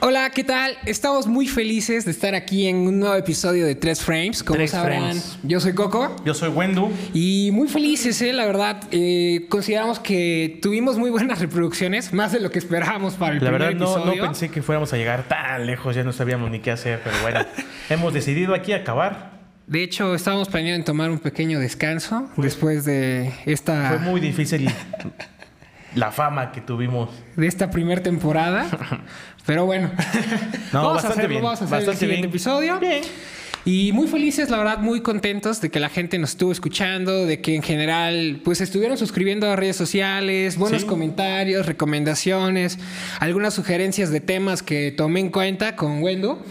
Hola, ¿qué tal? Estamos muy felices de estar aquí en un nuevo episodio de Tres Frames. Como Tres sabrán, Frames. yo soy Coco. Yo soy Wendu. Y muy felices, ¿eh? la verdad. Eh, consideramos que tuvimos muy buenas reproducciones, más de lo que esperábamos para el La primer verdad no, no episodio. pensé que fuéramos a llegar tan lejos, ya no sabíamos ni qué hacer, pero bueno, hemos decidido aquí acabar. De hecho, estábamos planeando en tomar un pequeño descanso después de esta, Fue muy difícil la fama que tuvimos. de esta primera temporada. Pero bueno, No, vamos a hacerlo, bien, vamos a hacer el siguiente bien. episodio. Bien. Y muy felices, la verdad, muy contentos de que la gente nos estuvo escuchando, de que en general, pues estuvieron suscribiendo a redes sociales, buenos Sí. comentarios, recomendaciones, algunas sugerencias de temas que tomé en cuenta con Wendo.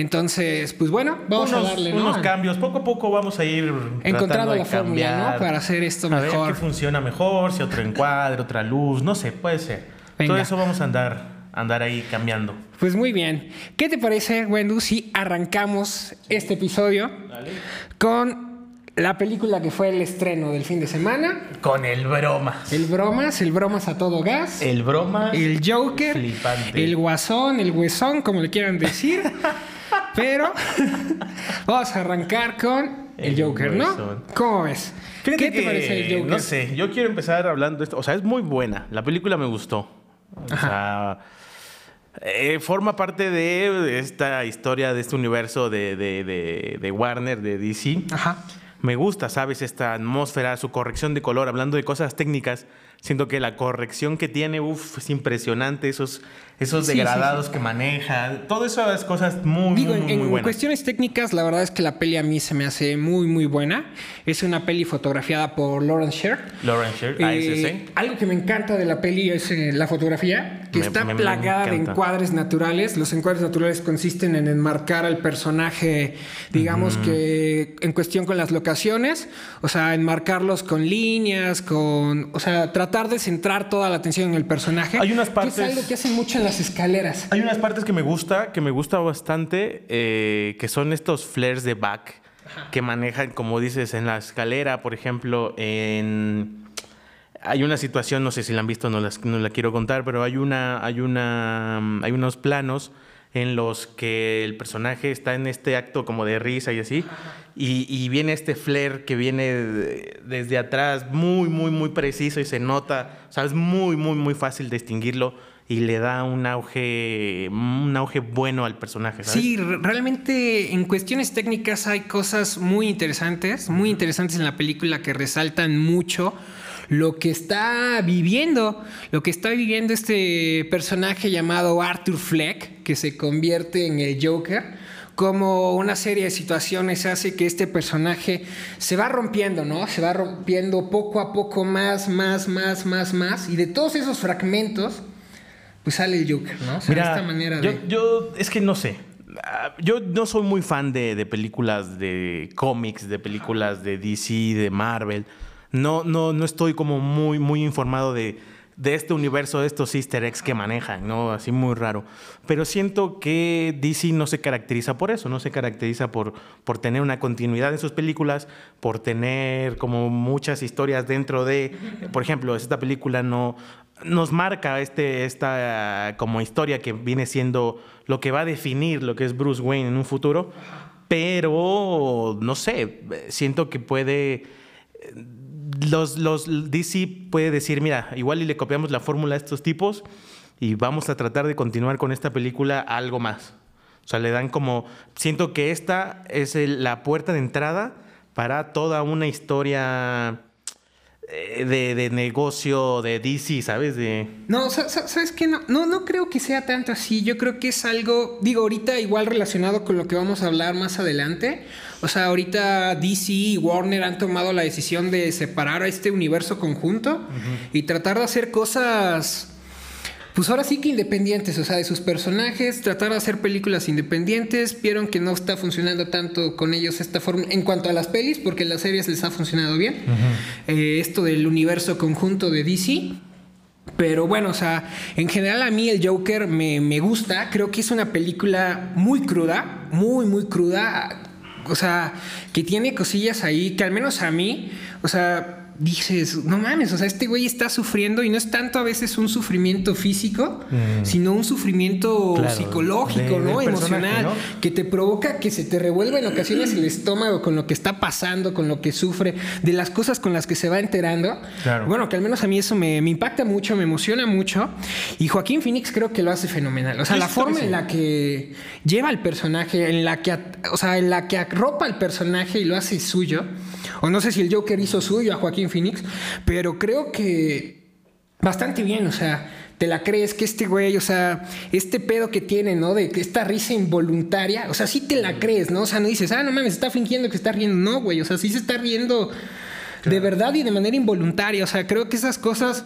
Entonces, pues bueno, vamos unos, a darle, ¿no? unos cambios. Poco a poco vamos a ir Encontrando la fórmula. ¿no? Para hacer esto A ver mejor. qué funciona mejor, si otro encuadre, otra luz, no sé, puede ser. Venga. Todo eso vamos a andar, andar ahí cambiando. Pues muy bien. ¿Qué te parece, Wendu, si arrancamos este episodio con la película que fue el estreno del fin de semana? Con el broma. El bromas, el bromas a todo gas. El broma. El Joker, Flipante. el Guasón, el Huesón, como le quieran decir. Pero vamos a arrancar con el, El Joker, ¿no? ¿Cómo ves? Fíjate ¿Qué te que, parece el Joker? No sé, yo quiero empezar hablando de esto. O sea, es muy buena. La película me gustó. O sea, eh, forma parte de esta historia, de este universo de, de- de- de Warner, de DC. Ajá. Me gusta, ¿sabes? Esta atmósfera, su corrección de color. Hablando de cosas técnicas, siento que la corrección que tiene, uff, es impresionante. Esos, esos Sí, sí, degradados que maneja. Todas esas cosas muy, Digo, muy, en, muy, en muy buenas. cuestiones técnicas, la verdad es que la peli a mí se me hace muy, muy buena. Es una peli fotografiada por Lawrence Sher. Lauren Sher, Eh, ASC. algo que me encanta de la peli es eh, la fotografía, que Me- está me- me plagada de encuadres naturales. Los encuadres naturales consisten en enmarcar al personaje, digamos que en cuestión con las locaciones, o sea, enmarcarlos con líneas, con, o sea, tratar de centrar toda la atención en el personaje. Hay unas que partes- es algo que hacen mucho en las escaleras. Hay unas partes que me gusta, que me gusta bastante, eh, que son estos flares de back que manejan, como dices, en la escalera, por ejemplo, en... Hay una situación, no sé si la han visto, no, las- no la quiero contar, pero hay una, hay una, mm, hay unos planos en los que el personaje está en este acto como de risa y así, y, y viene este flare que viene de- desde atrás, muy, muy, muy preciso y se nota, o sea, es muy, muy, muy fácil distinguirlo y le da un auge, un auge bueno al personaje, ¿sabes? Sí, re- realmente en cuestiones técnicas hay cosas muy interesantes, muy interesantes en la película que resaltan mucho lo que está viviendo, lo que está viviendo este personaje llamado Arthur Fleck, que se convierte en el Joker. Como una serie de situaciones hace que este personaje se va rompiendo, ¿no? Se va rompiendo poco a poco más, más, más, más, más. Y de todos esos fragmentos, pues sale el Joker, ¿no? O sea, Mira, esta manera yo, de... yo- es que no sé. Ah, Yo no soy muy fan de, de películas de cómics, de películas de DC, de Marvel. No, no, no estoy como muy, muy informado de, de este universo, de estos easter eggs que manejan, ¿no? Así muy raro. Pero siento que DC no se caracteriza por eso, no se caracteriza por, por tener una continuidad en sus películas, por tener como muchas historias dentro de, por ejemplo, esta película no nos marca este, esta como historia que viene siendo lo que va a definir lo que es Bruce Wayne en un futuro, pero no sé, siento que puede los, DC puede decir, mira, igual y le copiamos la fórmula a estos tipos y vamos a tratar de continuar con esta película algo más. O sea, le dan como, siento que esta es la puerta de entrada para toda una historia eh, de, de negocio de DC, ¿sabes? De... No, sa- sa- ¿sabes qué? No, no, no creo que sea tanto así. Yo creo que es algo, digo, ahorita igual relacionado con lo que vamos a hablar más adelante. O sea, ahorita DC y Warner han tomado la decisión de separar a este universo conjunto y tratar de hacer cosas, pues ahora sí que independientes, o sea, de sus personajes, tratar de hacer películas independientes. Vieron que no está funcionando tanto con ellos esta forma en cuanto a las pelis, porque en las series les ha funcionado bien. Eh, esto del universo conjunto de DC. Pero bueno, o sea, en general a mí el Joker me, me gusta. Creo que es una película muy cruda, muy, muy cruda. O sea, que tiene cosillas ahí que al menos a mí, o sea, dices, no mames, o sea, este güey está sufriendo y no es tanto a veces un sufrimiento físico, Mm. sino un sufrimiento Claro, psicológico, de- ¿no? Emocional, ¿no? que te provoca que se te revuelva en ocasiones el estómago con lo que está pasando, con lo que sufre, de las cosas con las que se va enterando. Claro. Bueno, que al menos a mí eso me, me impacta mucho, me emociona mucho. Y Joaquín Phoenix creo que lo hace fenomenal. O sea, la forma sí. en la que lleva al personaje, en la que, o sea, en la que arropa al personaje y lo hace suyo. O no sé si el Joker hizo suyo a Joaquín Phoenix, pero creo que bastante bien, o sea, te la crees que este güey, o sea, este pedo que tiene, ¿no? De que esta risa involuntaria, o sea, sí te la crees, ¿no? O sea, no dices, ah, no mames, está fingiendo que está riendo, no, güey, o sea, sí se está riendo de verdad y de manera involuntaria, o sea, creo que esas cosas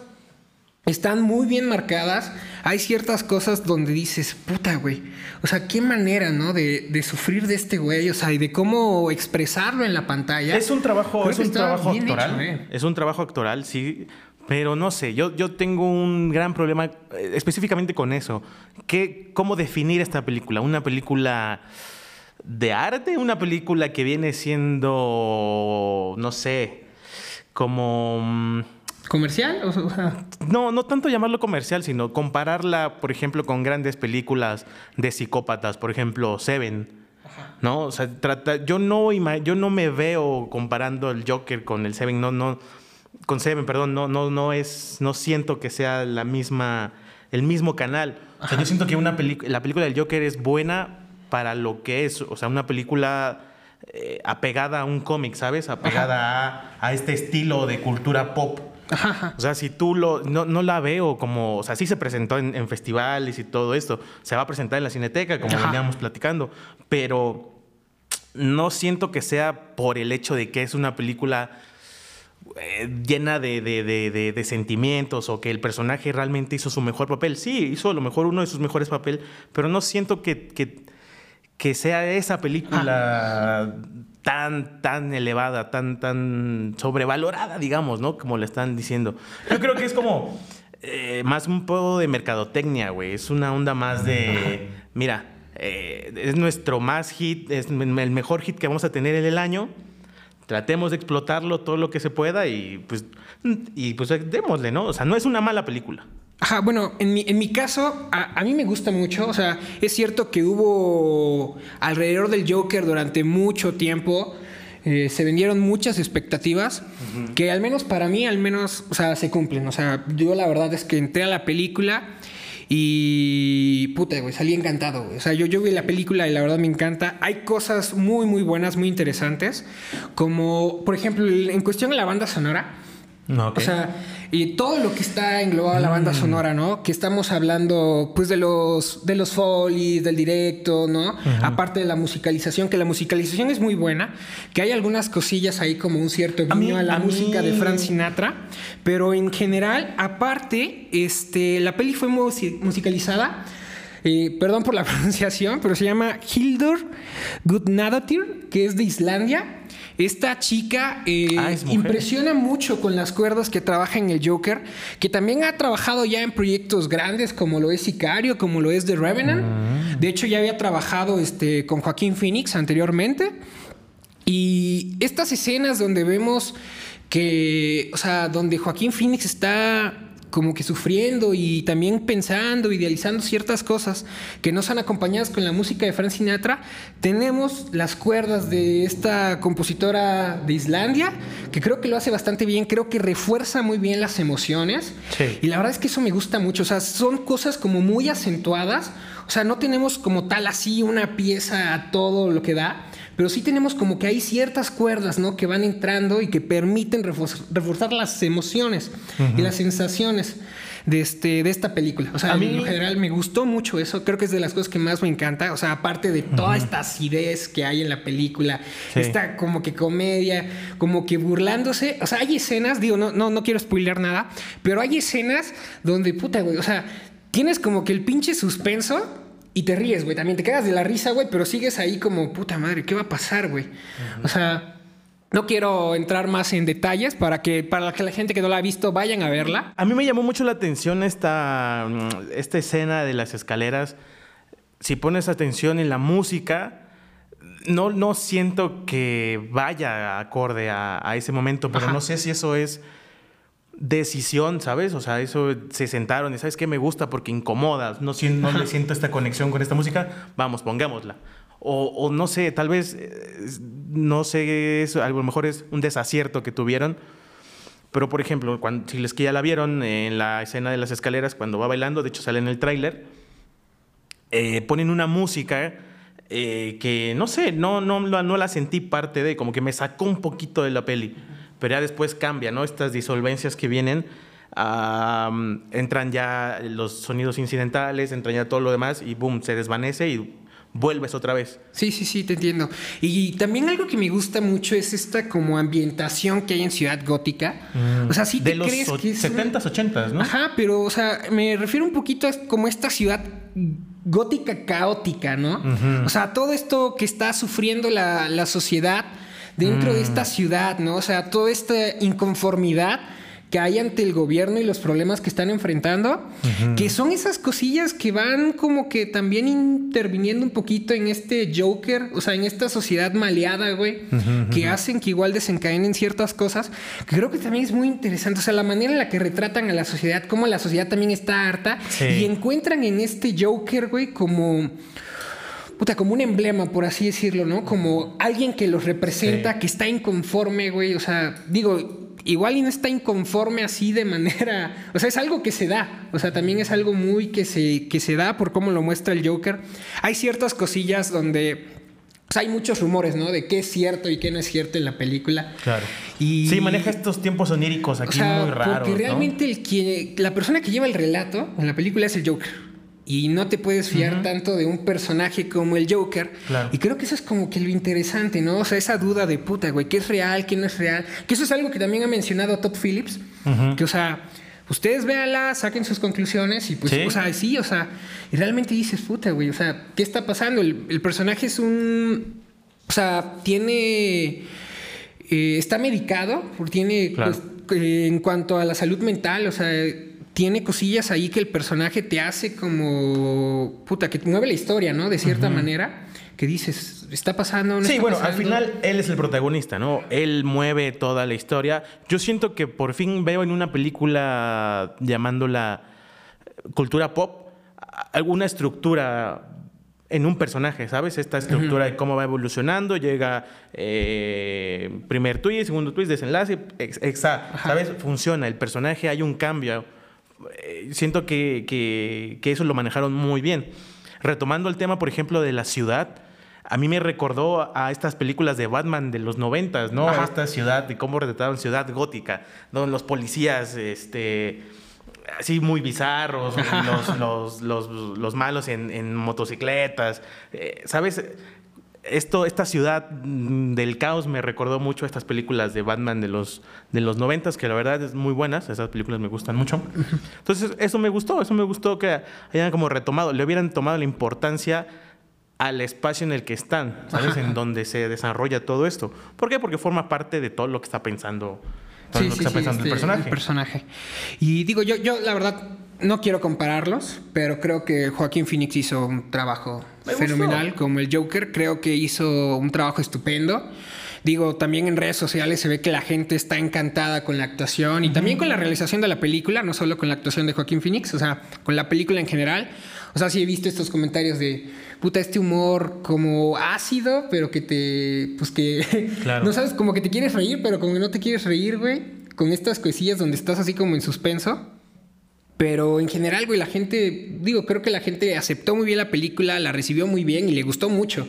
están muy bien marcadas. Hay ciertas cosas donde dices, puta, güey. O sea, qué manera, ¿no? De, de sufrir de este güey, o sea, y de cómo expresarlo en la pantalla. Es un trabajo, Creo es un trabajo actoral. hecho, eh. Es un trabajo actoral, sí. Pero no sé, yo, yo tengo un gran problema eh, específicamente con eso. ¿Qué, ¿Cómo definir esta película? ¿Una película de arte? ¿Una película que viene siendo, no sé, como... ¿Comercial? O sea, No, no tanto llamarlo comercial, sino compararla, por ejemplo, con grandes películas de psicópatas, por ejemplo, Seven. ¿No? O sea, trata, yo, no yo no me veo comparando el Joker con el Seven, no, no, con Seven, perdón, no, no, no es, no siento que sea la misma, el mismo canal. O sea, yo siento que una la película del Joker es buena para lo que es, o sea, una película eh, apegada a un cómic, ¿sabes? Apegada a, a este estilo de cultura pop. Ajá, ajá. O sea, si tú lo. No, no la veo como. O sea, sí se presentó en, en festivales y todo esto. Se va a presentar en la Cineteca, como Ajá. veníamos platicando. Pero no siento que sea por el hecho de que es una película eh, llena de, de- de- sentimientos o que el personaje realmente hizo su mejor papel. Sí, hizo a lo mejor uno de sus mejores papeles, pero no siento que, que, que sea esa película tan, tan elevada, tan, tan sobrevalorada, digamos, ¿no? Como le están diciendo. Yo creo que es como eh, más un poco de mercadotecnia, güey. Es una onda más de, mira, eh, es nuestro más hit, es el mejor hit que vamos a tener en el año. Tratemos de explotarlo todo lo que se pueda y pues, y pues démosle, ¿no? O sea, no es una mala película. Ajá, bueno, en mi, en mi caso, a, a mí me gusta mucho. O sea, es cierto que hubo alrededor del Joker durante mucho tiempo. eh, se vendieron muchas expectativas que al menos para mí, al menos, o sea, se cumplen. O sea, yo la verdad es que entré a la película y puta, güey, salí encantado. güey. O sea, yo, yo vi la película y la verdad me encanta. Hay cosas muy, muy buenas, muy interesantes. Como, por ejemplo, en cuestión de la banda sonora. No, O sea, y todo lo que está englobado en la banda sonora, ¿no? Que estamos hablando, pues, de los, de los folies, del directo, ¿no? Aparte de la musicalización, que la musicalización es muy buena, que hay algunas cosillas ahí como un cierto A mí- guiño a, la a mí- música de Frank Sinatra, pero en general, aparte, este, la peli fue musi- musicalizada. eh, perdón por la pronunciación, pero se llama Hildur Gudnadottir, que es de Islandia. Esta chica eh, Ah, es impresiona mucho con las cuerdas que trabaja en el Joker, que también ha trabajado ya en proyectos grandes como lo es Sicario, como lo es The Revenant. Mm. De hecho, ya había trabajado este, con Joaquín Phoenix anteriormente. Y estas escenas donde vemos que, o sea, donde Joaquín Phoenix está como que sufriendo y también pensando, idealizando ciertas cosas que no son acompañadas con la música de Frank Sinatra, tenemos las cuerdas de esta compositora de Islandia, que creo que lo hace bastante bien, creo que refuerza muy bien las emociones. Sí. Y la verdad es que eso me gusta mucho, o sea, son cosas como muy acentuadas, o sea, no tenemos como tal así una pieza a todo lo que da, pero sí tenemos como que hay ciertas cuerdas, ¿no? Que van entrando y que permiten reforzar, reforzar las emociones y las sensaciones de, este, de esta película. O sea, A mí- en general me gustó mucho eso, creo que es de las cosas que más me encanta, o sea, aparte de toda esta acidez que hay en la película, Sí. esta como que comedia, como que burlándose, o sea, hay escenas, digo, no, no, no quiero spoilear nada, pero hay escenas donde, puta, güey, o sea, tienes como que el pinche suspenso y te ríes, güey, también te quedas de la risa, güey, pero sigues ahí como, puta madre, ¿qué va a pasar, güey? O sea... No quiero entrar más en detalles para que para que la gente que no la ha visto vayan a verla. A mí me llamó mucho la atención esta, mm, esta escena de las escaleras. Si pones atención en la música, no, no siento que vaya acorde a, ese momento, pero no sé si eso es decisión, ¿sabes? O sea, eso se sentaron y ¿sabes qué? Me gusta porque incomoda, no, no le siento esta conexión con esta música, vamos, pongámosla. O, no sé, tal vez, eh, no sé, a lo mejor es un desacierto que tuvieron. Pero, por ejemplo, cuando, si les que ya la vieron en la escena de las escaleras, cuando va bailando, de hecho sale en el tráiler, eh, ponen una música eh, que, no sé, no, no, no la sentí parte de, como que me sacó un poquito de la peli. Pero ya después cambia, ¿no? Estas disolvencias que vienen, entran ya los sonidos incidentales, entran ya todo lo demás y boom, se desvanece y vuelves otra vez. Sí, sí, sí, te entiendo. Y también algo que me gusta mucho es esta como ambientación que hay en Ciudad Gótica. Mm. O sea, sí te de crees los que 70s, 80s, ¿no? Ajá, pero o sea, me refiero un poquito a como esta ciudad gótica caótica, ¿no? O sea, todo esto que está sufriendo la, la sociedad dentro de mm. esta ciudad, ¿no? O sea, toda esta inconformidad que hay ante el gobierno y los problemas que están enfrentando, que son esas cosillas que van como que también interviniendo un poquito en este Joker, o sea, en esta sociedad maleada, güey, que hacen que igual desencadenen ciertas cosas, que creo que también es muy interesante, o sea, la manera en la que retratan a la sociedad, cómo la sociedad también está harta y encuentran en este Joker, güey, como puta, como un emblema, por así decirlo, ¿no? Como alguien que los representa, que está inconforme, güey. O sea, digo, igual y no está inconforme así de manera, o sea, es algo que se da, o sea, también es algo muy que se, que se da por cómo lo muestra el Joker. Hay ciertas cosillas donde o sea, hay muchos rumores, ¿no? De qué es cierto y qué no es cierto en la película. Claro. Y, sí, maneja estos tiempos oníricos aquí muy raros. Porque realmente el que, la persona que lleva el relato en la película es el Joker y no te puedes fiar tanto de un personaje como el Joker. Y creo que eso es como que lo interesante, ¿no? O sea, esa duda de puta, güey, ¿qué es real, qué no es real? Que eso es algo que también ha mencionado Todd Phillips, que, o sea, ustedes véanla, saquen sus conclusiones y pues, o sea, sí, o sea, y realmente dices, puta, güey, o sea, ¿qué está pasando? El, personaje es un, o sea, tiene, eh, está medicado, tiene, pues, eh, en cuanto a la salud mental, o sea, tiene cosillas ahí que el personaje te hace como. puta, que mueve la historia, ¿no? De cierta manera. Que dices, está pasando. sí, bueno, al final él es el protagonista, ¿no? Él mueve toda la historia. Yo siento que por fin veo en una película llamándola cultura pop alguna estructura en un personaje, ¿sabes? Esta estructura de cómo va evolucionando, llega eh, primer twist, segundo twist, desenlace, exacto, ¿sabes? Funciona, el personaje, hay un cambio eh, siento que, eso lo manejaron muy bien. Retomando el tema, por ejemplo, de la ciudad, a mí me recordó a estas películas de Batman de los noventas, ¿no? Esta ciudad, de cómo retrataron ciudad gótica, donde los policías, este así muy bizarros, los, los, malos en, motocicletas, eh, ¿sabes? Esto, esta ciudad mm, del caos me recordó mucho a estas películas de Batman de los, de los 90 que la verdad es muy buenas, esas películas me gustan mucho. Entonces, eso me gustó, eso me gustó que hayan como retomado, le hubieran tomado la importancia al espacio en el que están, ¿sabes? En donde se desarrolla todo esto. ¿Por qué? Porque forma parte de todo lo que está pensando, todo lo que está pensando el este, personaje. El personaje. Y digo, yo, yo la verdad no quiero compararlos, pero creo que Joaquín Phoenix hizo un trabajo fenomenal como el Joker. Creo que hizo un trabajo estupendo. Digo, también en redes sociales se ve que la gente está encantada con la actuación y también con la realización de la película, no solo con la actuación de Joaquín Phoenix, o sea, con la película en general. O sea, sí he visto estos comentarios de, puta, este humor como ácido, pero que te, pues que, no sabes, como que te quieres reír, pero como que no te quieres reír, güey. Con estas cosillas donde estás así como en suspenso. Pero en general, güey, la gente, digo, creo que la gente aceptó muy bien la película, la recibió muy bien y le gustó mucho.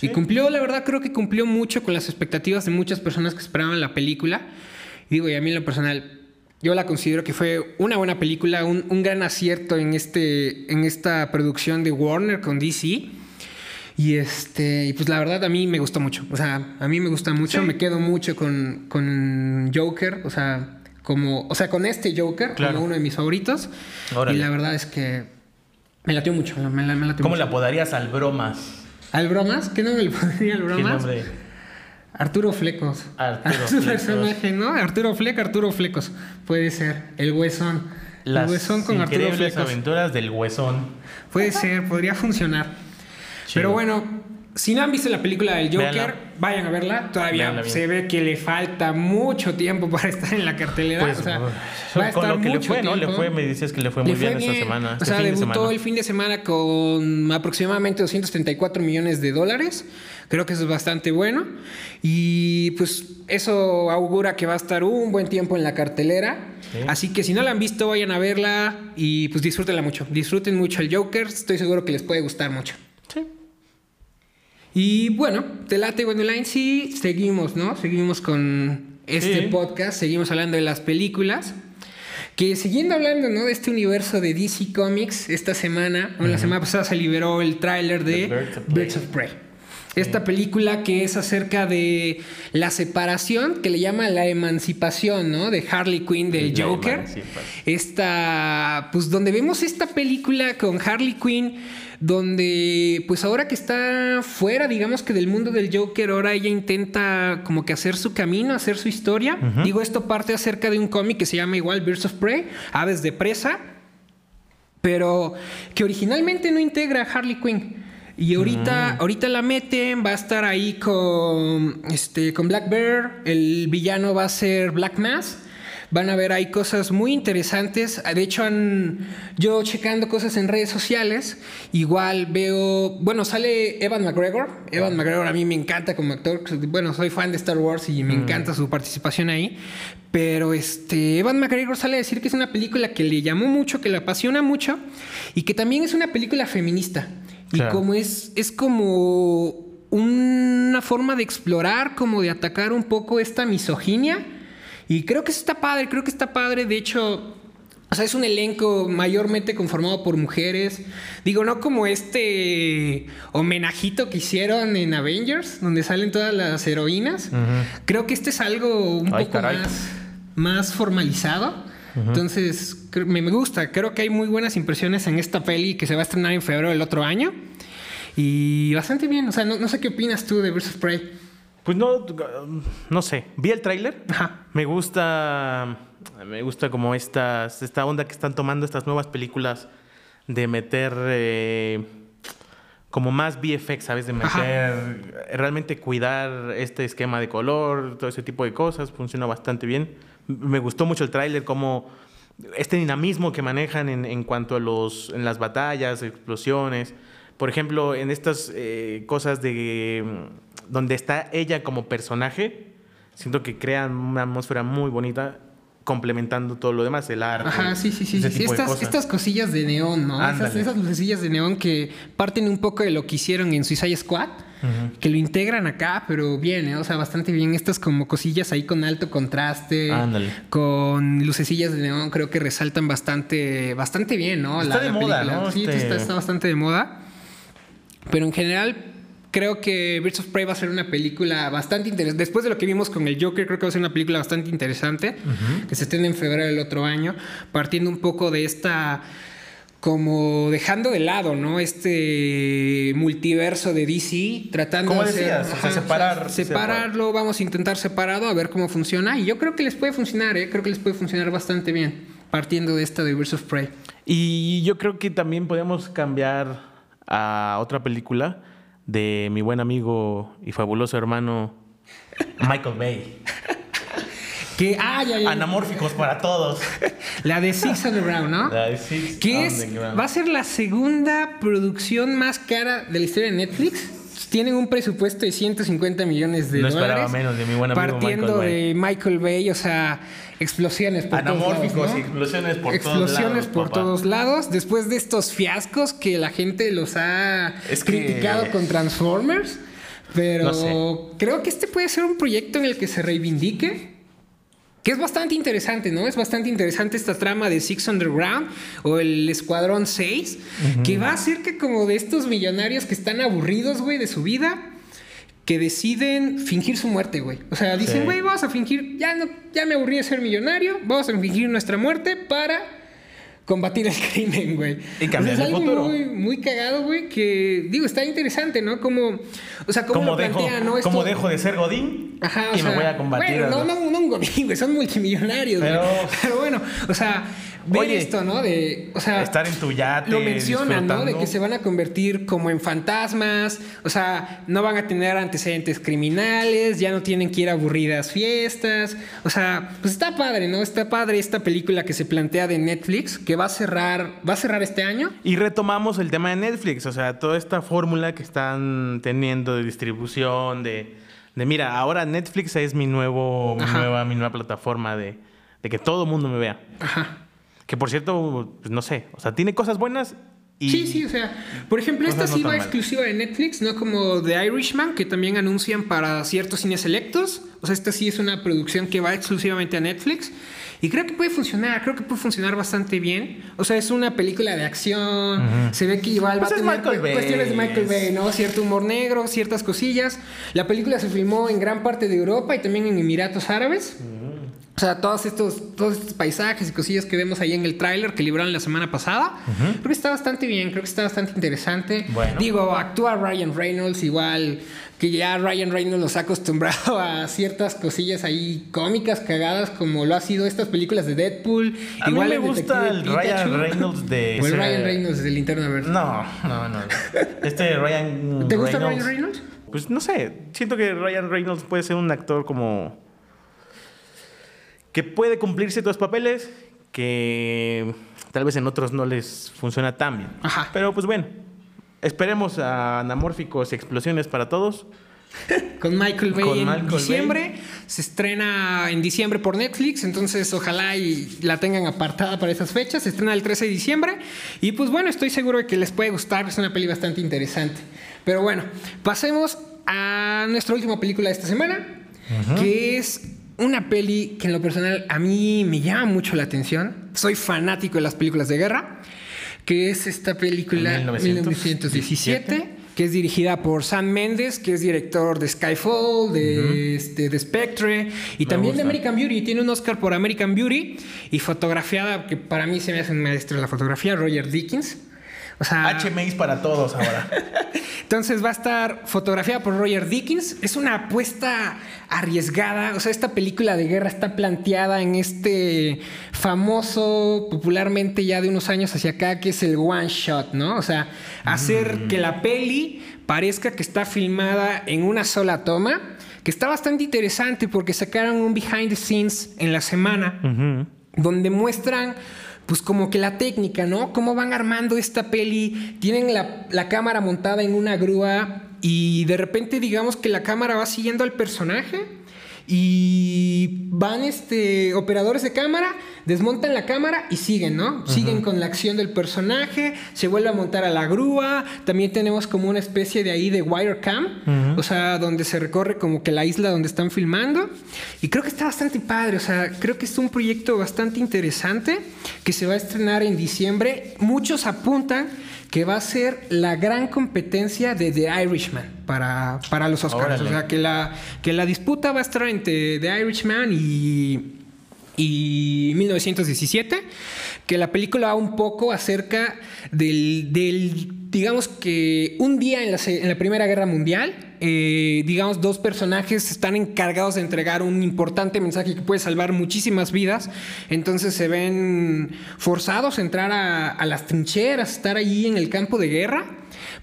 Y cumplió, la verdad, creo que cumplió mucho con las expectativas de muchas personas que esperaban la película. digo, y a mí en lo personal, yo la considero que fue una buena película, un, gran acierto en, este, en esta producción de Warner con DC. Y este, y pues la verdad a mí me gustó mucho. O sea, a mí me gusta mucho, me quedo mucho con, con Joker. O sea, como, o sea, con este Joker, como uno de mis favoritos. Y la verdad es que me latió mucho. Me, ¿Cómo le apodarías al Bromas? ¿Al Bromas? ¿Qué nombre le pondría al Bromas? ¿Qué nombre? Arturo Flecos. Arturo Flecos. personaje, ¿no? Arturo Fleck, Arturo Flecos. Puede ser. El Huesón. Las el Huesón con Arturo Flecos. aventuras del Huesón. Puede ser, podría funcionar. Pero bueno, si no han visto la película del Joker, Véanla. vayan a verla. Todavía se ve que le falta mucho tiempo para estar en la cartelera. Pues, o sea, va a con lo que le fue, ¿no? Le tiempo. fue, me decías que le fue muy Le fue bien, esta semana. O este sea, debutó semana. el fin de semana con aproximadamente 234 millones de dólares. Creo que eso es bastante bueno. Y pues eso augura que va a estar un buen tiempo en la cartelera. Sí. Así que si no la han visto, vayan a verla y pues disfrútenla mucho. Disfruten mucho el Joker. Estoy seguro que les puede gustar mucho. Y bueno, te late Line, sí, seguimos, ¿no? Seguimos con este Sí. podcast, seguimos hablando de las películas. Que siguiendo hablando, ¿no? De este universo de DC Comics, esta semana, o la semana pasada se liberó el tráiler de Birds of Prey. Birds of Prey. Esta película que es acerca de la separación, que le llama la emancipación, ¿no? De Harley Quinn del La Joker. Esta, pues donde vemos esta película con Harley Quinn, donde pues ahora que está fuera, digamos que del mundo del Joker, ahora ella intenta como que hacer su camino, hacer su historia. Digo, esto parte acerca de un cómic que se llama igual Birds of Prey, Aves de Presa, pero que originalmente no integra a Harley Quinn. Y ahorita, ahorita la meten, va a estar ahí con, este, con Black Bear, el villano va a ser Black Mass. Van a ver ahí cosas muy interesantes. De hecho, han, yo checando cosas en redes sociales, igual veo, bueno, sale Evan McGregor. Evan McGregor a mí me encanta como actor. Bueno, soy fan de Star Wars y me encanta su participación ahí. Pero este, Evan McGregor sale a decir que es una película que le llamó mucho, que le apasiona mucho y que también es una película feminista. Y Claro. como es, es como una forma de explorar, como de atacar un poco esta misoginia. Y creo que eso está padre, creo que está padre. De hecho, o sea, es un elenco mayormente conformado por mujeres. Digo, no como este homenajito que hicieron en Avengers, donde salen todas las heroínas. Creo que este es algo un Ay, poco más, más formalizado. Entonces, me me gusta. Creo que hay muy buenas impresiones en esta peli que se va a estrenar en febrero del otro año. Y bastante bien. O sea, no, no sé qué opinas tú de of Prey. Pues no, no sé. Vi el tráiler. Me gusta, me gusta como estas, esta onda que están tomando estas nuevas películas de meter eh, como más VFX, ¿sabes? De meter, Ajá. realmente cuidar este esquema de color, todo ese tipo de cosas. Funciona bastante bien. Me gustó mucho el tráiler, como este dinamismo que manejan en, en cuanto a los, en las batallas, explosiones. Por ejemplo, en estas eh, cosas de donde está ella como personaje, siento que crean una atmósfera muy bonita, complementando todo lo demás, el arte. Ajá, sí, sí, sí. Estas, cosillas de neón, ¿no? Esas, lucecillas de neón que parten un poco de lo que hicieron en Suicide Squad. Que lo integran acá, pero bien, ¿eh? O sea, bastante bien. Estas como cosillas ahí con alto contraste. Ándale. Con lucecillas de neón, creo que resaltan bastante, bastante bien, ¿no? Está de moda, película. ¿no? Sí, Este- está, está bastante de moda. Pero en general, creo que Birds of Prey va a ser una película bastante interesante. Después de lo que vimos con el Joker, creo que va a ser una película bastante interesante. Que se estrena en febrero del otro año. Partiendo un poco de esta. Como dejando de lado, ¿no? Este multiverso de DC, tratando Como de hacer- decías, o sea, ajá, separar- separarlo, vamos a intentar separado, a ver cómo funciona. Y yo creo que les puede funcionar, ¿eh? Creo que les puede funcionar bastante bien, partiendo de esta de Birds of Prey. Y yo creo que también podemos cambiar a otra película de mi buen amigo y fabuloso hermano Michael Bay. Que, ah, ya, ya. Anamórficos para todos. La de Six Underground, ¿no? La de Six que es, Underground. va a ser la segunda producción más cara de la historia de Netflix. Tienen un presupuesto de 150 millones de No dólares. esperaba menos de mi buen amigo Partiendo Michael Bay. de Michael Bay, o sea, explosiones por Anamórficos todos lados, ¿no? explosiones por Explosiones todos lados. por papá. todos lados. Después de estos fiascos que la gente los ha Es que- criticado con Transformers. Pero No sé. creo que este puede ser un proyecto en el que se reivindique. Que es bastante interesante, ¿no? Es bastante interesante esta trama de Six Underground o el Escuadrón 6, que va a hacer que como de estos millonarios que están aburridos, güey, de su vida, que deciden fingir su muerte, güey. O sea, dicen, Sí. güey, vamos a fingir, ya, no, ya me aburrí de ser millonario, vamos a fingir nuestra muerte para combatir el crimen, güey. Y cambiar O sea, es el algo futuro. Muy, muy cagado, güey, que digo, está interesante, ¿no? Como, o sea, cómo ¿Cómo lo dejo, plantea, ¿no? cómo Esto- dejo de ser Godín? Ajá, o y sea, me voy a combatir. Bueno, no, no, no un godín, güey, son multimillonarios, güey. Pero bueno, o sea, ver Oye, esto, ¿no? De, o sea, estar en tu yate, Lo mencionan, ¿no? De que se van a convertir como en fantasmas, o sea, no van a tener antecedentes criminales, ya no tienen que ir a aburridas fiestas, o sea, pues está padre, ¿no? Está padre esta película que se plantea de Netflix, que va a cerrar, va a cerrar este año. Y retomamos el tema de Netflix, o sea, toda esta fórmula que están teniendo de distribución, de, de mira, ahora Netflix es mi nuevo, mi nueva, mi nueva plataforma de, de que todo el mundo me vea. Ajá. Que por cierto, pues, no sé, o sea, tiene cosas buenas y Sí, sí, o sea, por ejemplo, esta no sí va exclusiva de Netflix, no como The Irishman, que también anuncian para ciertos cines selectos. O sea, esta sí es una producción que va exclusivamente a Netflix. Y creo que puede funcionar, creo que puede funcionar bastante bien. O sea, es una película de acción, se ve que igual Pues va a tener Michael Bay. cuestiones de Michael Bay, ¿no? Cierto humor negro, ciertas cosillas. La película se filmó en gran parte de Europa y también en Emiratos Árabes. O sea, todos estos, todos estos paisajes y cosillas que vemos ahí en el tráiler que libraron la semana pasada, creo que está bastante bien, creo que está bastante interesante. Bueno. Digo, actúa Ryan Reynolds igual, que ya Ryan Reynolds nos ha acostumbrado a ciertas cosillas ahí cómicas, cagadas, como lo ha sido estas películas de Deadpool. A igual mí me gusta el Ryan. Reynolds de O el Ryan Reynolds del Linterna Verde. No, no, no. Este Ryan ¿Te gusta Reynolds, Ryan Reynolds? Pues no sé, siento que Ryan Reynolds puede ser un actor como que puede cumplir ciertos papeles que tal vez en otros no les funciona tan bien. Ajá. Pero pues bueno, esperemos a anamórficos y explosiones para todos. Con Michael Bay Con en Michael diciembre. Se estrena en diciembre por Netflix, entonces ojalá y la tengan apartada para esas fechas. Se estrena el 13 de diciembre. Y pues bueno, estoy seguro de que les puede gustar. Es una peli bastante interesante. Pero bueno, pasemos a nuestra última película de esta semana, que es una peli que en lo personal a mí me llama mucho la atención. Soy fanático de las películas de guerra, que es esta película 1917. 1917 que es dirigida por Sam Mendes, que es director de Skyfall, de, este, de Spectre y también de. American Beauty. Tiene un Oscar por American Beauty y fotografiada, que para mí se me hace un maestro de la fotografía, Roger Dickens. O sea, HMIs para todos ahora. entonces va a estar fotografiada por Roger Dickens. Es una apuesta arriesgada. O sea, esta película de guerra está planteada en este famoso, popularmente ya de unos años hacia acá, que es el one shot, ¿no? O sea, hacer que la peli parezca que está filmada en una sola toma. Que está bastante interesante porque sacaron un behind the scenes en la semana donde muestran pues como que la técnica, ¿no? Cómo van armando esta peli, tienen la, la cámara montada en una grúa y de repente digamos que la cámara va siguiendo al personaje y van este operadores de cámara, desmontan la cámara y siguen, ¿no? Siguen con la acción del personaje, se vuelve a montar a la grúa, también tenemos como una especie de ahí de wire cam, o sea, donde se recorre como que la isla donde están filmando y creo que está bastante padre, o sea, creo que es un proyecto bastante interesante que se va a estrenar en diciembre. Muchos apuntan que va a ser la gran competencia de The Irishman para, para los Oscars. Órale. O sea, que la, que la disputa va a estar entre The Irishman y, y 1917, que la película va un poco acerca del, digamos que un día en la, en la Primera Guerra Mundial, eh, digamos, dos personajes están encargados de entregar un importante mensaje que puede salvar muchísimas vidas, entonces se ven forzados a entrar a, a las trincheras, estar allí en el campo de guerra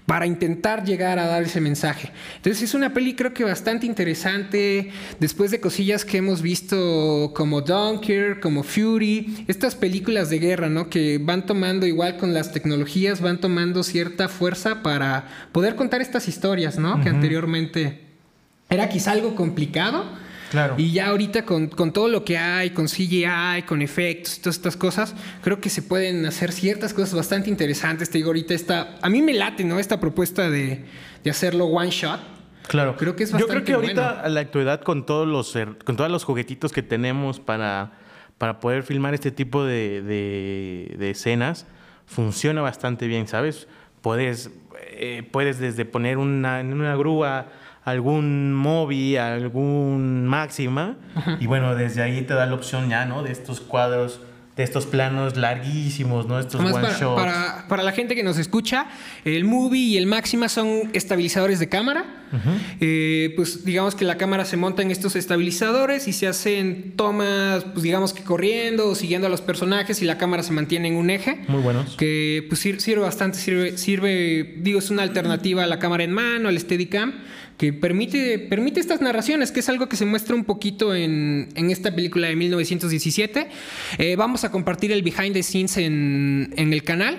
para intentar llegar a dar ese mensaje. Entonces es una peli creo que bastante interesante, después de cosillas que hemos visto como Dunkirk, como Fury, estas películas de guerra, ¿no? Que van tomando igual con las tecnologías, van tomando cierta fuerza para poder contar estas historias, ¿no? Que anteriormente era quizá algo complicado. Claro. Y ya ahorita con, con todo lo que hay, con CGI, con efectos y todas estas cosas, creo que se pueden hacer ciertas cosas bastante interesantes. Te digo, ahorita esta, a mí me late, ¿no? Esta propuesta de, de hacerlo one shot. Claro. Creo que es Yo creo bastante que ahorita, bueno. a la actualidad, con todos los her- con todos los juguetitos que tenemos para, para poder filmar este tipo de, de- de escenas, funciona bastante bien, ¿sabes? Puedes, eh, puedes desde poner una, en una grúa algún móvil, algún máxima, y bueno, desde ahí te da la opción ya, ¿no? De estos cuadros, de estos planos larguísimos, ¿no? Estos Además, one para, shots. para, para la gente que nos escucha, el movie y el máxima son estabilizadores de cámara. Eh, pues digamos que la cámara se monta en estos estabilizadores y se hacen tomas, pues digamos que corriendo o siguiendo a los personajes y la cámara se mantiene en un eje. Muy buenos. Que pues sirve bastante, sirve, sirve, digo, es una alternativa a la cámara en mano, al Steadicam que permite, permite estas narraciones, que es algo que se muestra un poquito en, esta película de 1917. Eh, vamos a compartir el behind the scenes en, el canal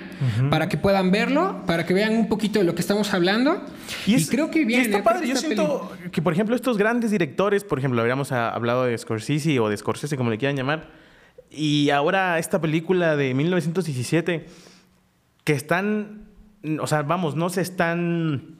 para que puedan verlo, para que vean un poquito de lo que estamos hablando. Y, creo que bien. está padre. Yo siento que, por ejemplo, estos grandes directores, por ejemplo, habríamos hablado de Scorsese o de Scorsese, como le quieran llamar, y ahora esta película de 1917, que están, o sea, vamos, no se están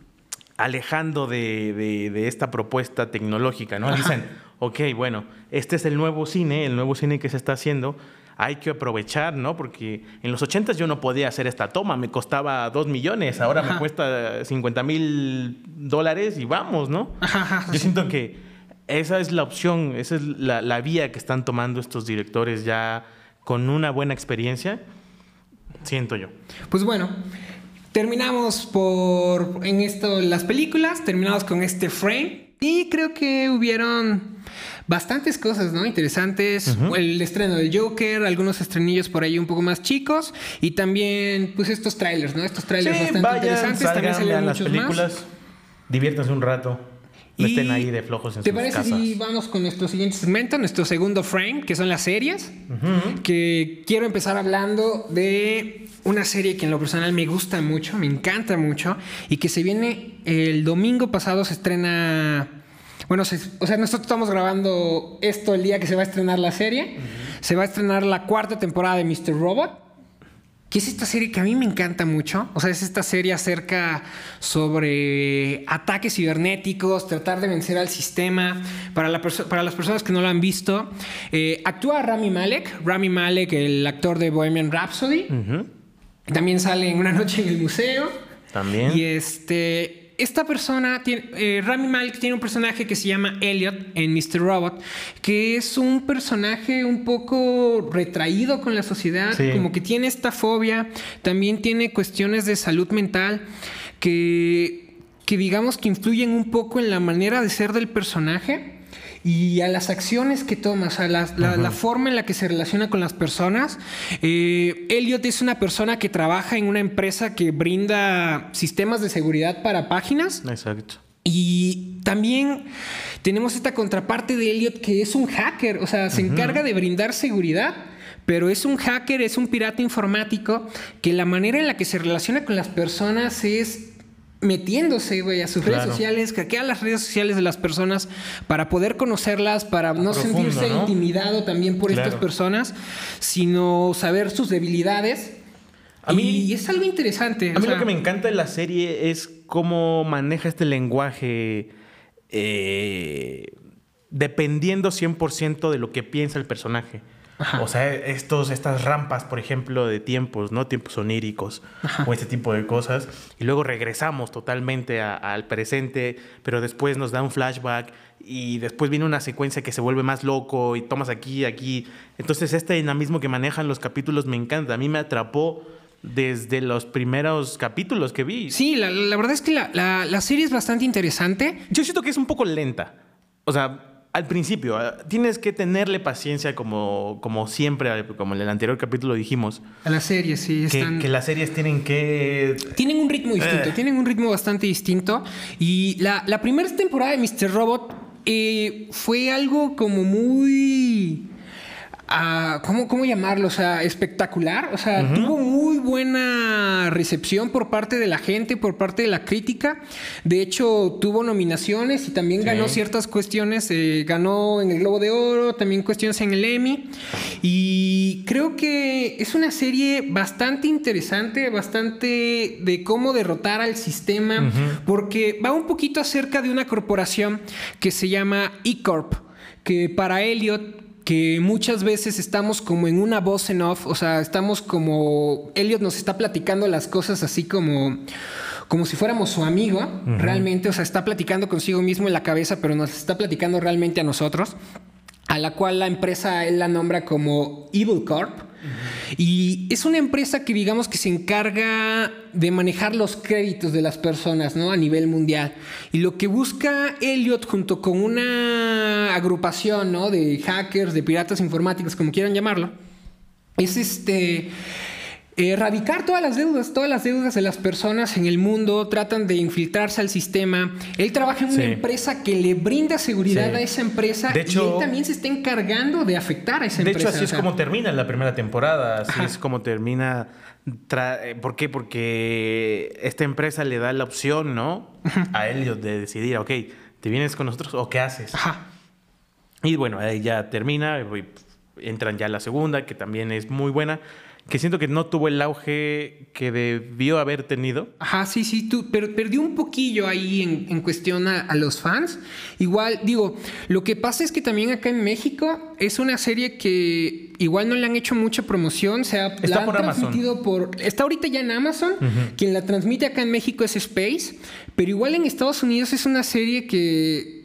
alejando de, esta propuesta tecnológica, ¿no? Dicen, ok, bueno, este es el nuevo cine, el nuevo cine que se está haciendo, hay que aprovechar, ¿no? Porque en los 80 yo no podía hacer esta toma, me costaba 2 millones, ahora me cuesta 50 mil dólares y vamos, ¿no? yo siento que esa es la opción, esa es la, la vía que están tomando estos directores ya con una buena experiencia, siento yo. Pues bueno, Terminamos por en esto las películas, terminamos con este frame y creo que hubieron bastantes cosas, ¿no? Interesantes. El estreno del Joker, algunos estrenillos por ahí un poco más chicos y también pues estos trailers, ¿no? Estos trailers bastante interesantes. también salieron muchos las películas. Más. Diviértanse un rato. No estén ahí de flojos en ¿Te parece si vamos con nuestro siguiente segmento, nuestro segundo frame, que son las series? Que quiero empezar hablando de una serie que en lo personal me gusta mucho, me encanta mucho, y que se viene el domingo pasado, se estrena... Bueno, o sea, nosotros estamos grabando esto el día que se va a estrenar la serie. Se va a estrenar la cuarta temporada de Mr. Robot que es esta serie que a mí me encanta mucho. O sea, es esta serie acerca sobre ataques cibernéticos, tratar de vencer al sistema. Para, para las personas que no lo han visto, eh, actúa Rami Malek. Rami Malek, el actor de Bohemian Rhapsody. También sale en Una noche en el museo. También. Y este esta persona, tiene, eh, Rami Malek tiene un personaje que se llama Elliot en Mr. Robot, que es un personaje un poco retraído con la sociedad, como que tiene esta fobia, también tiene cuestiones de salud mental que, que digamos que influyen un poco en la manera de ser del personaje y a las acciones que toma, o sea, la, forma en la que se relaciona con las personas. Eh, Elliot es una persona que trabaja en una empresa que brinda sistemas de seguridad para páginas. Exacto. Y también tenemos esta contraparte de Elliot que es un hacker, o sea, se encarga de brindar seguridad pero es un hacker, es un pirata informático que la manera en la que se relaciona con las personas es metiéndose, güey, a sus redes sociales, a las redes sociales de las personas para poder conocerlas, para no sentirse intimidado también por estas personas, sino saber sus debilidades. A mí, y es algo interesante. A mí lo que me encanta de la serie es cómo maneja este lenguaje eh, dependiendo 100% de lo que piensa el personaje. O sea, estos, estas rampas, por ejemplo, de tiempos, ¿no? Tiempos oníricos o este tipo de cosas. Y luego regresamos totalmente al presente, pero después nos da un flashback y después viene una secuencia que se vuelve más loco y tomas aquí, aquí. Entonces, este dinamismo que manejan los capítulos me encanta. A mí me atrapó desde los primeros capítulos que vi. Sí, la, verdad es que la, la serie es bastante interesante. Yo siento que es un poco lenta. O sea, al principio, ah, tienes que tenerle paciencia como, como siempre, como en el anterior capítulo dijimos. A las series, sí. Están... Que, las series tienen que... Tienen un ritmo distinto, eh. tienen un ritmo bastante distinto. Y la, la primera temporada de Mr. Robot eh, fue algo como muy ¿cómo, ¿cómo, llamarlo? O sea, espectacular. O sea, tuvo muy buena recepción por parte de la gente, por parte de la crítica. De hecho, tuvo nominaciones y también ganó ciertas cuestiones. Eh, ganó en el Globo de Oro, también cuestiones en el Emmy. Y creo que es una serie bastante interesante, bastante de cómo derrotar al sistema, porque va un poquito acerca de una corporación que se llama E-Corp, que para Elliot que muchas veces estamos como en una voz en off, o sea, estamos como Elliot nos está platicando las cosas así como como si fuéramos su amigo, realmente, o sea, está platicando consigo mismo en la cabeza, pero nos está platicando realmente a nosotros, a la cual la empresa él la nombra como Evil Corp. Y es una empresa que digamos que se encarga de manejar los créditos de las personas, ¿no? A nivel mundial. Y lo que busca Elliot junto con una agrupación, ¿no? De hackers, de piratas informáticos, como quieran llamarlo, es este erradicar todas las deudas, todas las deudas de las personas en el mundo, tratan de infiltrarse al sistema. Él trabaja en una empresa que le brinda seguridad a esa empresa y él también se está encargando de afectar a esa empresa. De hecho, así es como termina la primera temporada, así es como termina. Eh, ¿Por qué? Porque esta empresa le da la opción, ¿no? A Elliot de decidir, ok, ¿te vienes con nosotros o qué haces? Ajá. Y bueno, ahí ya termina, entran ya la segunda, que también es muy buena que siento que no tuvo el auge que debió haber tenido. Ajá, sí, sí, tú, pero perdió un poquillo ahí en, cuestión a, los fans. Igual, digo, lo que pasa es que también acá en México es una serie que igual no le han hecho mucha promoción, o sea, está por transmitido por... Está ahorita ya en Amazon, quien la transmite acá en México es Space, pero igual en Estados Unidos es una serie que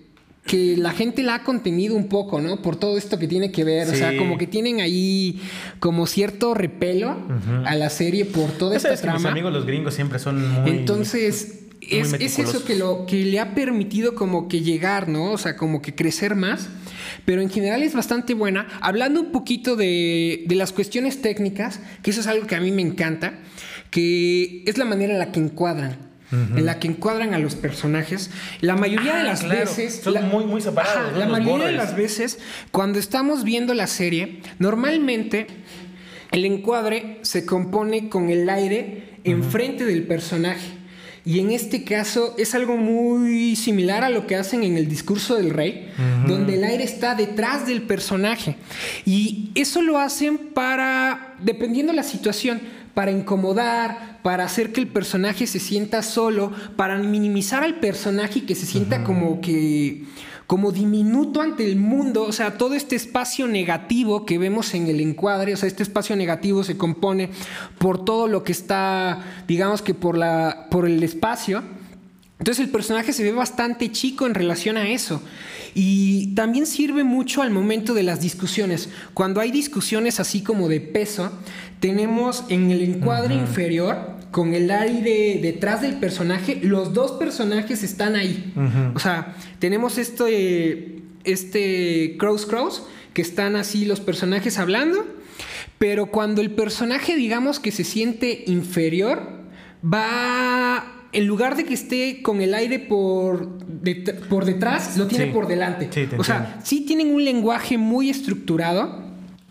que la gente la ha contenido un poco, ¿no? Por todo esto que tiene que ver. O sea, como que tienen ahí como cierto repelo a la serie por toda esta trama. mis amigos los gringos siempre son muy. Entonces. es, eso que, lo, que le ha permitido como que llegar, ¿no? O sea, como que crecer más. Pero en general es bastante buena. Hablando un poquito de, de las cuestiones técnicas, que eso es algo que a mí me encanta, que es la manera en la que encuadran en la que encuadran a los personajes. La mayoría de ah, las veces. Son muy, muy separados. la mayoría de las veces, cuando estamos viendo la serie, normalmente el encuadre se compone con el aire enfrente del personaje. Y en este caso es algo muy similar a lo que hacen en el discurso del rey, donde el aire está detrás del personaje. Y eso lo hacen para, dependiendo la situación, para incomodar, para hacer que el personaje se sienta solo, para minimizar al personaje y que se sienta como que como diminuto ante el mundo, o sea, todo este espacio negativo que vemos en el encuadre, o sea, este espacio negativo se compone por todo lo que está, digamos que por la por el espacio. Entonces el personaje se ve bastante chico en relación a eso. Y también sirve mucho al momento de las discusiones. Cuando hay discusiones así como de peso, tenemos en el encuadre inferior, con el aire detrás del personaje, los dos personajes están ahí. O sea, tenemos este, este cross cross, que están así los personajes hablando, pero cuando el personaje digamos que se siente inferior, va en lugar de que esté con el aire por, por detrás, lo tiene por delante. o sea, sí tienen un lenguaje muy estructurado,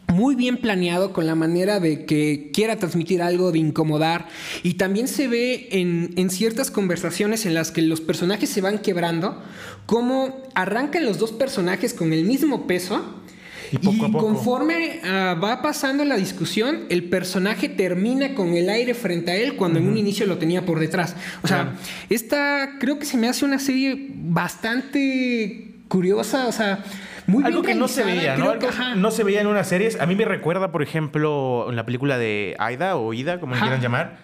muy bien planeado con la manera de que quiera transmitir algo, de incomodar. Y también se ve en, ciertas conversaciones en las que los personajes se van quebrando, cómo arrancan los dos personajes con el mismo peso y, conforme ah, va pasando la discusión, el personaje termina con el aire frente a él cuando en un inicio lo tenía por detrás. O sea, esta creo que se me hace una serie bastante curiosa, o sea, muy Algo que no se veía, ¿no? no se veía en unas series. A mí me recuerda, por ejemplo, en la película de Aida o Ida, como le quieran llamar,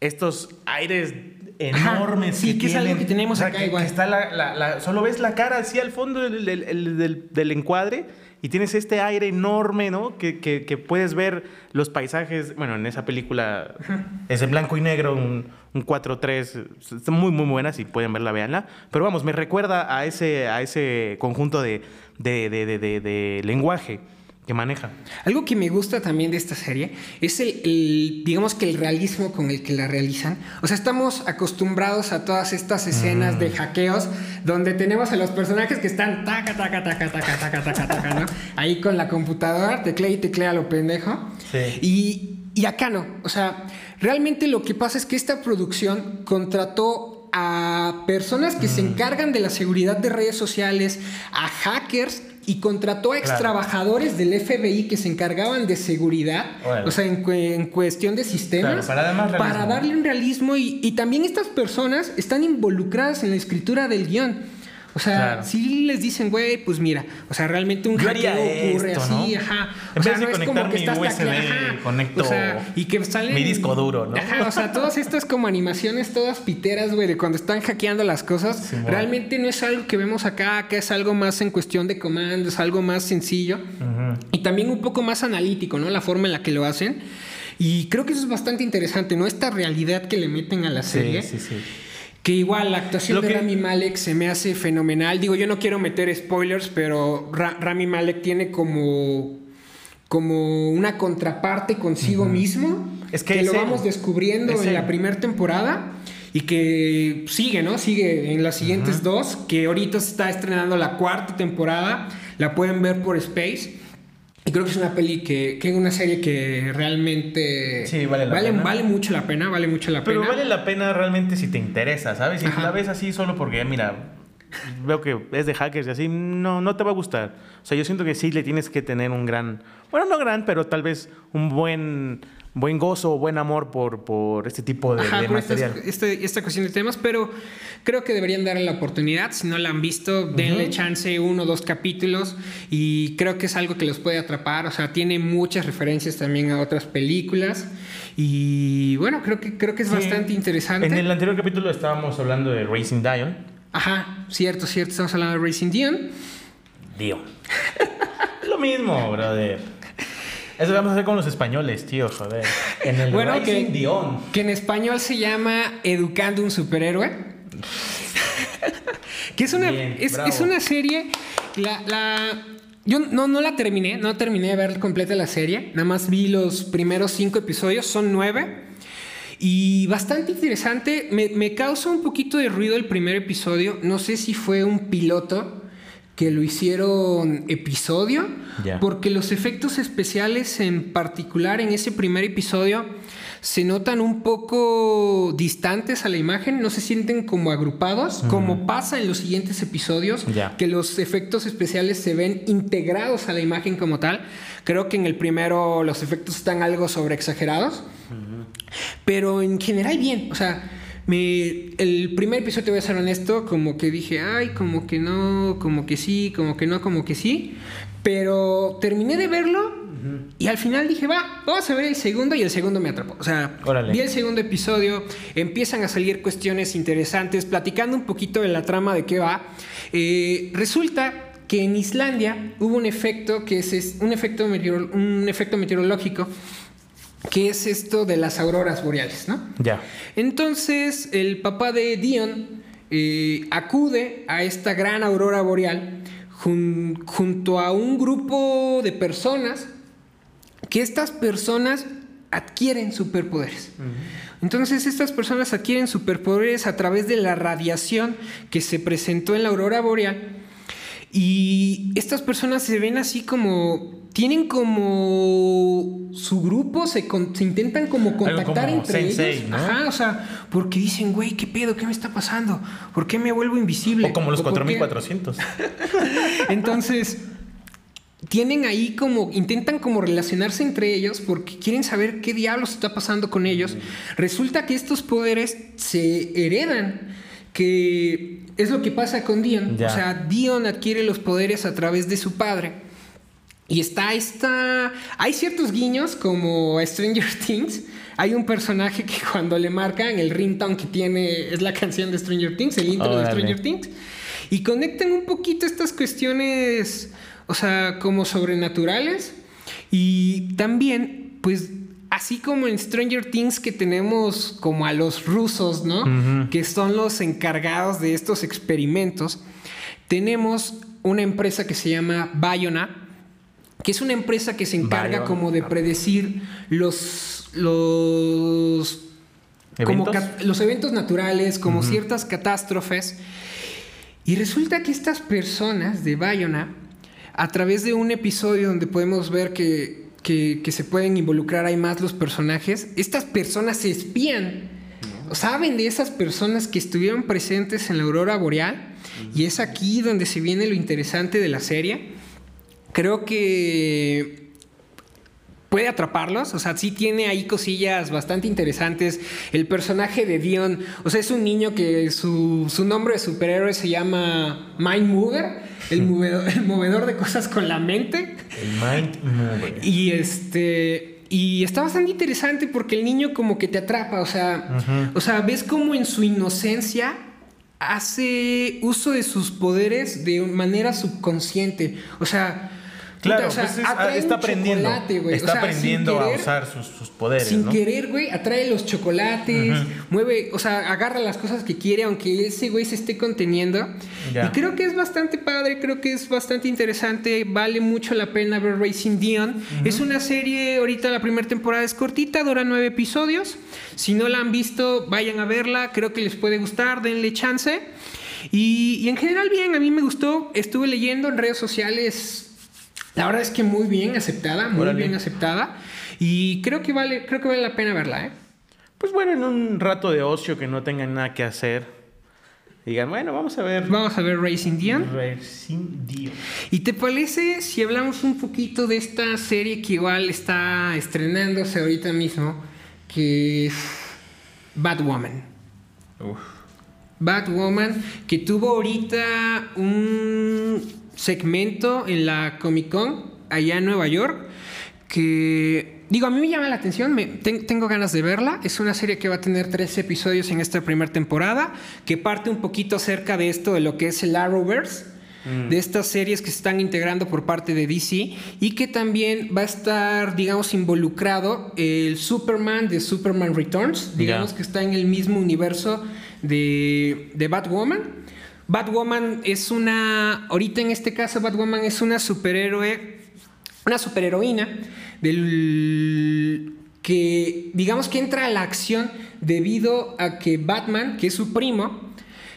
estos aires enormes sí, que, es algo que tenemos acá igual. está la, solo ves la cara así al fondo del encuadre y tienes este aire enorme, ¿no? Que, que, puedes ver los paisajes, bueno, en esa película es en blanco y negro, un, un 4-3, están muy, muy buenas, si pueden verla, véanla. Pero vamos, me recuerda a ese, a ese conjunto de, de, de, de lenguaje que maneja. Algo que me gusta también de esta serie es el, digamos que el realismo con el que la realizan. O sea, estamos acostumbrados a todas estas escenas de mm. hackeos donde tenemos a los personajes que están taca, taca, taca, taca, taca, taca, taca, ¿no? Ahí con la computadora, teclea y teclea lo pendejo. Sí. Y, y acá no. O sea, realmente lo que pasa es que esta producción contrató a personas que se mm. encargan de la seguridad de redes sociales, a hackers y contrató a ex trabajadores del FBI que se encargaban de seguridad, o sea, en, cuestión de sistemas, para, darle un realismo y, también estas personas están involucradas en la escritura del guion. O O sea, si les dicen, güey, pues mira, o sea, realmente un hackeo ocurre así, ajá. En vez de conectar mi USB, conecto y que salen, mi disco duro, ¿no? Ajá, o sea, todas estas como animaciones todas piteras, güey, de cuando están hackeando las cosas, realmente no es algo que vemos acá, que es algo más en cuestión de comandos, algo más sencillo y también un poco más analítico, ¿no? La forma en la que lo hacen. Y creo que eso es bastante interesante, ¿no? Esta realidad que le meten a la serie. Sí, sí, sí. Que igual la actuación de Rami Malek se me hace fenomenal. Digo, yo no quiero meter spoilers, pero Rami Malek tiene como, como una contraparte consigo mismo. Es que, lo vamos descubriendo en la primera temporada y que sigue, ¿no? Sigue en las siguientes dos, que ahorita se está estrenando la cuarta temporada. La pueden ver por Space. Y creo que es una peli que, que es una serie que realmente vale, vale, vale, mucho la pena, vale mucho la pena. Pero vale la pena realmente si te interesa, ¿sabes? Si la ves así solo porque, mira, veo que es de hackers y así, no, no te va a gustar. O sea, yo siento que sí le tienes que tener un gran, bueno, no gran, pero tal vez un buen buen gozo, buen amor por, por este tipo de, material. Este, esta, cuestión de temas, pero creo que deberían darle la oportunidad. Si no la han visto, denle chance uno o dos capítulos y creo que es algo que los puede atrapar. O sea, tiene muchas referencias también a otras películas y bueno, creo que, creo que es bastante interesante. En el anterior capítulo estábamos hablando de Racing Dion. Ajá, cierto, cierto, estamos hablando de Racing Dion. Dion. Lo mismo, brother. Eso vamos a hacer con los españoles, tío, joder. En el bueno, que, que en español se llama Educando un superhéroe. que es una, es, una serie. La, yo no, no la terminé, no terminé de ver completa la serie. Nada más vi los primeros cinco episodios, son nueve. Y bastante interesante. Me, me causa un poquito de ruido el primer episodio. No sé si fue un piloto que lo hicieron episodio, porque los efectos especiales en particular en ese primer episodio se notan un poco distantes a la imagen, no se sienten como agrupados, como pasa en los siguientes episodios, que los efectos especiales se ven integrados a la imagen como tal. Creo que en el primero los efectos están algo sobreexagerados, pero en general bien, o sea el primer episodio, te voy a ser honesto, como que dije, ay, como que no, como que sí, como que no, como que sí. Pero terminé de verlo y al final dije, va, vamos a ver el segundo y el segundo me atrapó. O sea, vi el segundo episodio, empiezan a salir cuestiones interesantes, platicando un poquito de la trama de qué va. Eh, resulta que en Islandia hubo un efecto que es, un, efecto un efecto meteorológico ¿Qué es esto de las auroras boreales, no? Ya. Entonces, el papá de Dion eh, acude a esta gran aurora boreal junto a un grupo de personas que estas personas adquieren superpoderes. Entonces estas personas adquieren superpoderes a través de la radiación que se presentó en la aurora boreal y estas personas se ven así como tienen como su grupo, se, intentan como contactar entre ellos. Ajá, o sea, porque dicen, güey, ¿qué pedo? ¿Qué me está pasando? ¿Por qué me vuelvo invisible? O como los 4400. Entonces, tienen ahí como, intentan como relacionarse entre ellos porque quieren saber qué diablos está pasando con ellos. Resulta que estos poderes se heredan, que es lo que pasa con Dion. O sea, Dion adquiere los poderes a través de su padre y está esta... Hay ciertos guiños como Stranger Things. Hay un personaje que cuando le marcan el ringtone que tiene es la canción de Stranger Things, el intro de Stranger Things. Y conectan un poquito estas cuestiones, o sea, como sobrenaturales. Y también, pues, así como en Stranger Things que tenemos como a los rusos, ¿no? Que son los encargados de estos experimentos. Tenemos una empresa que se llama Bayona que es una empresa que se encarga como de predecir los los ¿Eventos? Como los eventos naturales, como ciertas catástrofes. Y resulta que estas personas de Bayona, a través de un episodio donde podemos ver que, que, se pueden involucrar hay más los personajes, estas personas se espían. Saben de esas personas que estuvieron presentes en la aurora boreal. Y es aquí donde se viene lo interesante de la serie creo que puede atraparlos. O sea, sí tiene ahí cosillas bastante interesantes. El personaje de Dion, o sea, es un niño que su, su nombre de superhéroe se llama Mind Mover, el movedor, el movedor de cosas con la mente. El Mind Mover. Y este. Y está bastante interesante porque el niño como que te atrapa, o sea, o sea, ves como en su inocencia hace uso de sus poderes de manera subconsciente. O sea, Claro, o sea, pues es- atrae está aprendiendo. Está O sea, sin aprendiendo a usar sus, sus poderes, Sin ¿no? querer, güey, atrae los chocolates, mueve, o sea, agarra las cosas que quiere, aunque ese güey se esté conteniendo. Ya. Y creo que es bastante padre, creo que es bastante interesante, vale mucho la pena ver Racing Dion. Es una serie, ahorita la primera temporada es cortita, dura nueve episodios. Si no la han visto, vayan a verla, creo que les puede gustar, denle chance. Y, y en general bien, a mí me gustó, estuve leyendo en redes sociales la verdad es que muy bien aceptada, muy Órale. bien aceptada. Y creo que vale, creo que vale la pena verla, ¿eh? Pues bueno, en un rato de ocio que no tengan nada que hacer, digan, bueno, vamos a ver. Vamos a ver Racing Dion. Racing Dion. ¿Y te parece si hablamos un poquito de esta serie que igual está estrenándose ahorita mismo, que es Batwoman? Uf. Batwoman, que tuvo ahorita un segmento en la Comic Con allá en Nueva York, que digo, a mí me llama la atención, me, ten- tengo ganas de verla. Es una serie que va a tener tres episodios en esta primera temporada, que parte un poquito acerca de esto, de lo que es el Arrowverse. De estas series que se están integrando por parte de DC y que también va a estar, digamos, involucrado el Superman de Superman Returns, digamos que está en el mismo universo de, de Batwoman. Batwoman es una, ahorita en este caso Batwoman es una superhéroe, una superheroína del que digamos que entra a la acción debido a que Batman, que es su primo,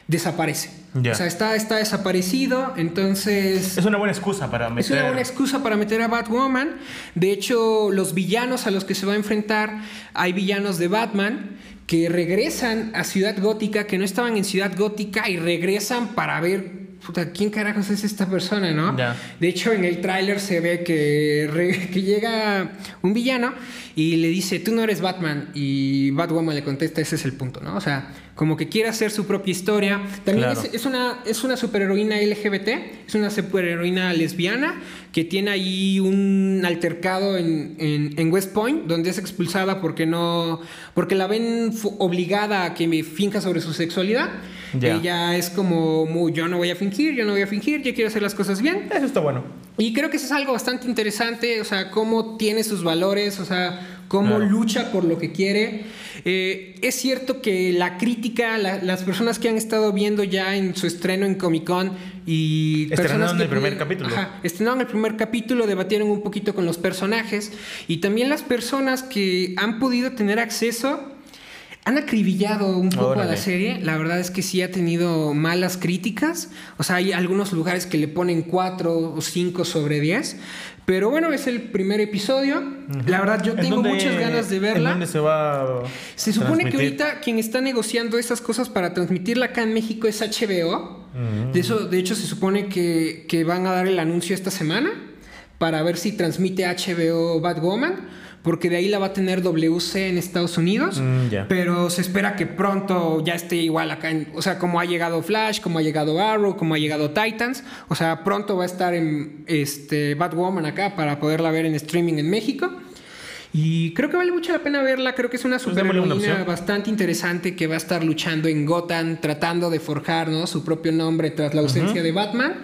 desaparece. Ya. O sea, está, está desaparecido, entonces... Es una buena excusa para meter. Es una buena excusa para meter a Batwoman. De hecho, los villanos a los que se va a enfrentar, hay villanos de Batman que regresan a Ciudad Gótica, que no estaban en Ciudad Gótica y regresan para ver, puta, ¿quién carajos es esta persona, no? De hecho, en el tráiler se ve que, re- que llega un villano y le dice, tú no eres Batman. Y Batwoman le contesta, ese es el punto, ¿no? O sea, como que quiere hacer su propia historia. También Claro. es, es una, es una superheroína LGBT, es una superheroína lesbiana que tiene ahí un altercado en, en- en West Point, donde es expulsada porque no porque la ven obligada a que me finja sobre su sexualidad. Ya. Ella es como muy, yo no voy a fingir, yo no voy a fingir, yo quiero hacer las cosas bien. Eso está bueno. Y creo que eso es algo bastante interesante, o sea, cómo tiene sus valores, o sea, cómo Claro. lucha por lo que quiere. Eh, es cierto que la crítica, la- las personas que han estado viendo ya en su estreno en Comic Con y... Estrenaron el primer capítulo. Ajá, estrenaron el primer capítulo, debatieron un poquito con los personajes y también las personas que han podido tener acceso han acribillado un poco a la serie. La verdad es que sí ha tenido malas críticas. O sea, hay algunos lugares que le ponen 4 o 5 sobre 10. Pero bueno, es el primer episodio. La verdad, yo ¿En tengo dónde- muchas ganas de ¿En verla. dónde se va a Se supone que ahorita quien está negociando esas cosas para transmitirla acá en México es HBO. De, eso, de hecho, se supone que, que van a dar el anuncio esta semana para ver si transmite HBO Batwoman. Porque de ahí la va a tener WC en Estados Unidos. Mm, ya. Pero se espera que pronto ya esté igual acá. En, o sea, como ha llegado Flash, como ha llegado Arrow, como ha llegado Titans. O sea, pronto va a estar en este, Batwoman acá para poderla ver en streaming en México. Y creo que vale mucho la pena verla. Creo que es una Pues superheroína bastante interesante que va a estar luchando en Gotham, tratando de forjar ¿no? su propio nombre tras la ausencia de Batman.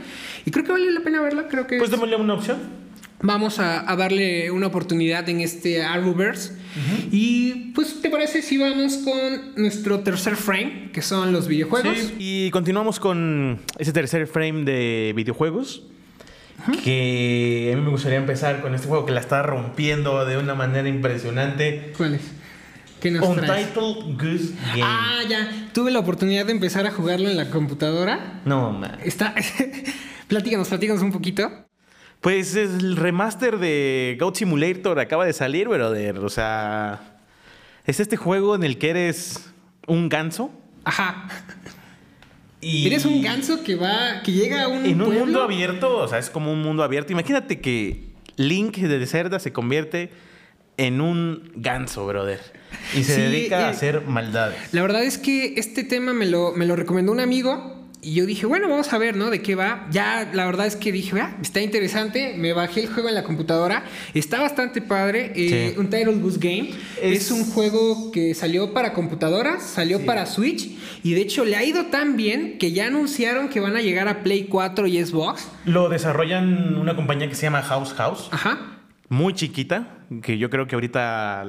Y creo que vale la pena verla. Creo que Pues es- démosle una opción. Vamos a, a darle una oportunidad en este Arrowverse. Y pues, ¿te parece si vamos con nuestro tercer frame, que son los videojuegos? Sí, y continuamos con ese tercer frame de videojuegos. Que a mí me gustaría empezar con este juego que la está rompiendo de una manera impresionante. ¿Cuál es? ¿Qué nos? Untitled Goose Game. Ah, ya. Tuve la oportunidad de empezar a jugarlo en la computadora. No, man. Está. platícanos, platícanos un poquito. Pues es el remaster de Goat Simulator acaba de salir, brother. O sea, es este juego en el que eres un ganso. Ajá. Y Eres un ganso que va, que llega a un En un mundo abierto, o sea, es como un mundo abierto. Imagínate que Link de Cerda se convierte en un ganso, brother. Y se dedica a eh, hacer maldades. La verdad es que este tema me lo, me lo recomendó un amigo y yo dije, bueno, vamos a ver, ¿no? ¿De qué va? Ya la verdad es que dije, ah, está interesante. Me bajé el juego en la computadora. Está bastante padre. Eh, un Title Goose Game. Es... un juego que salió para computadoras, salió para Switch. Y de hecho le ha ido tan bien que ya anunciaron que van a llegar a Play 4 y Xbox. Lo desarrollan una compañía que se llama House House. Ajá muy chiquita, que yo creo que ahorita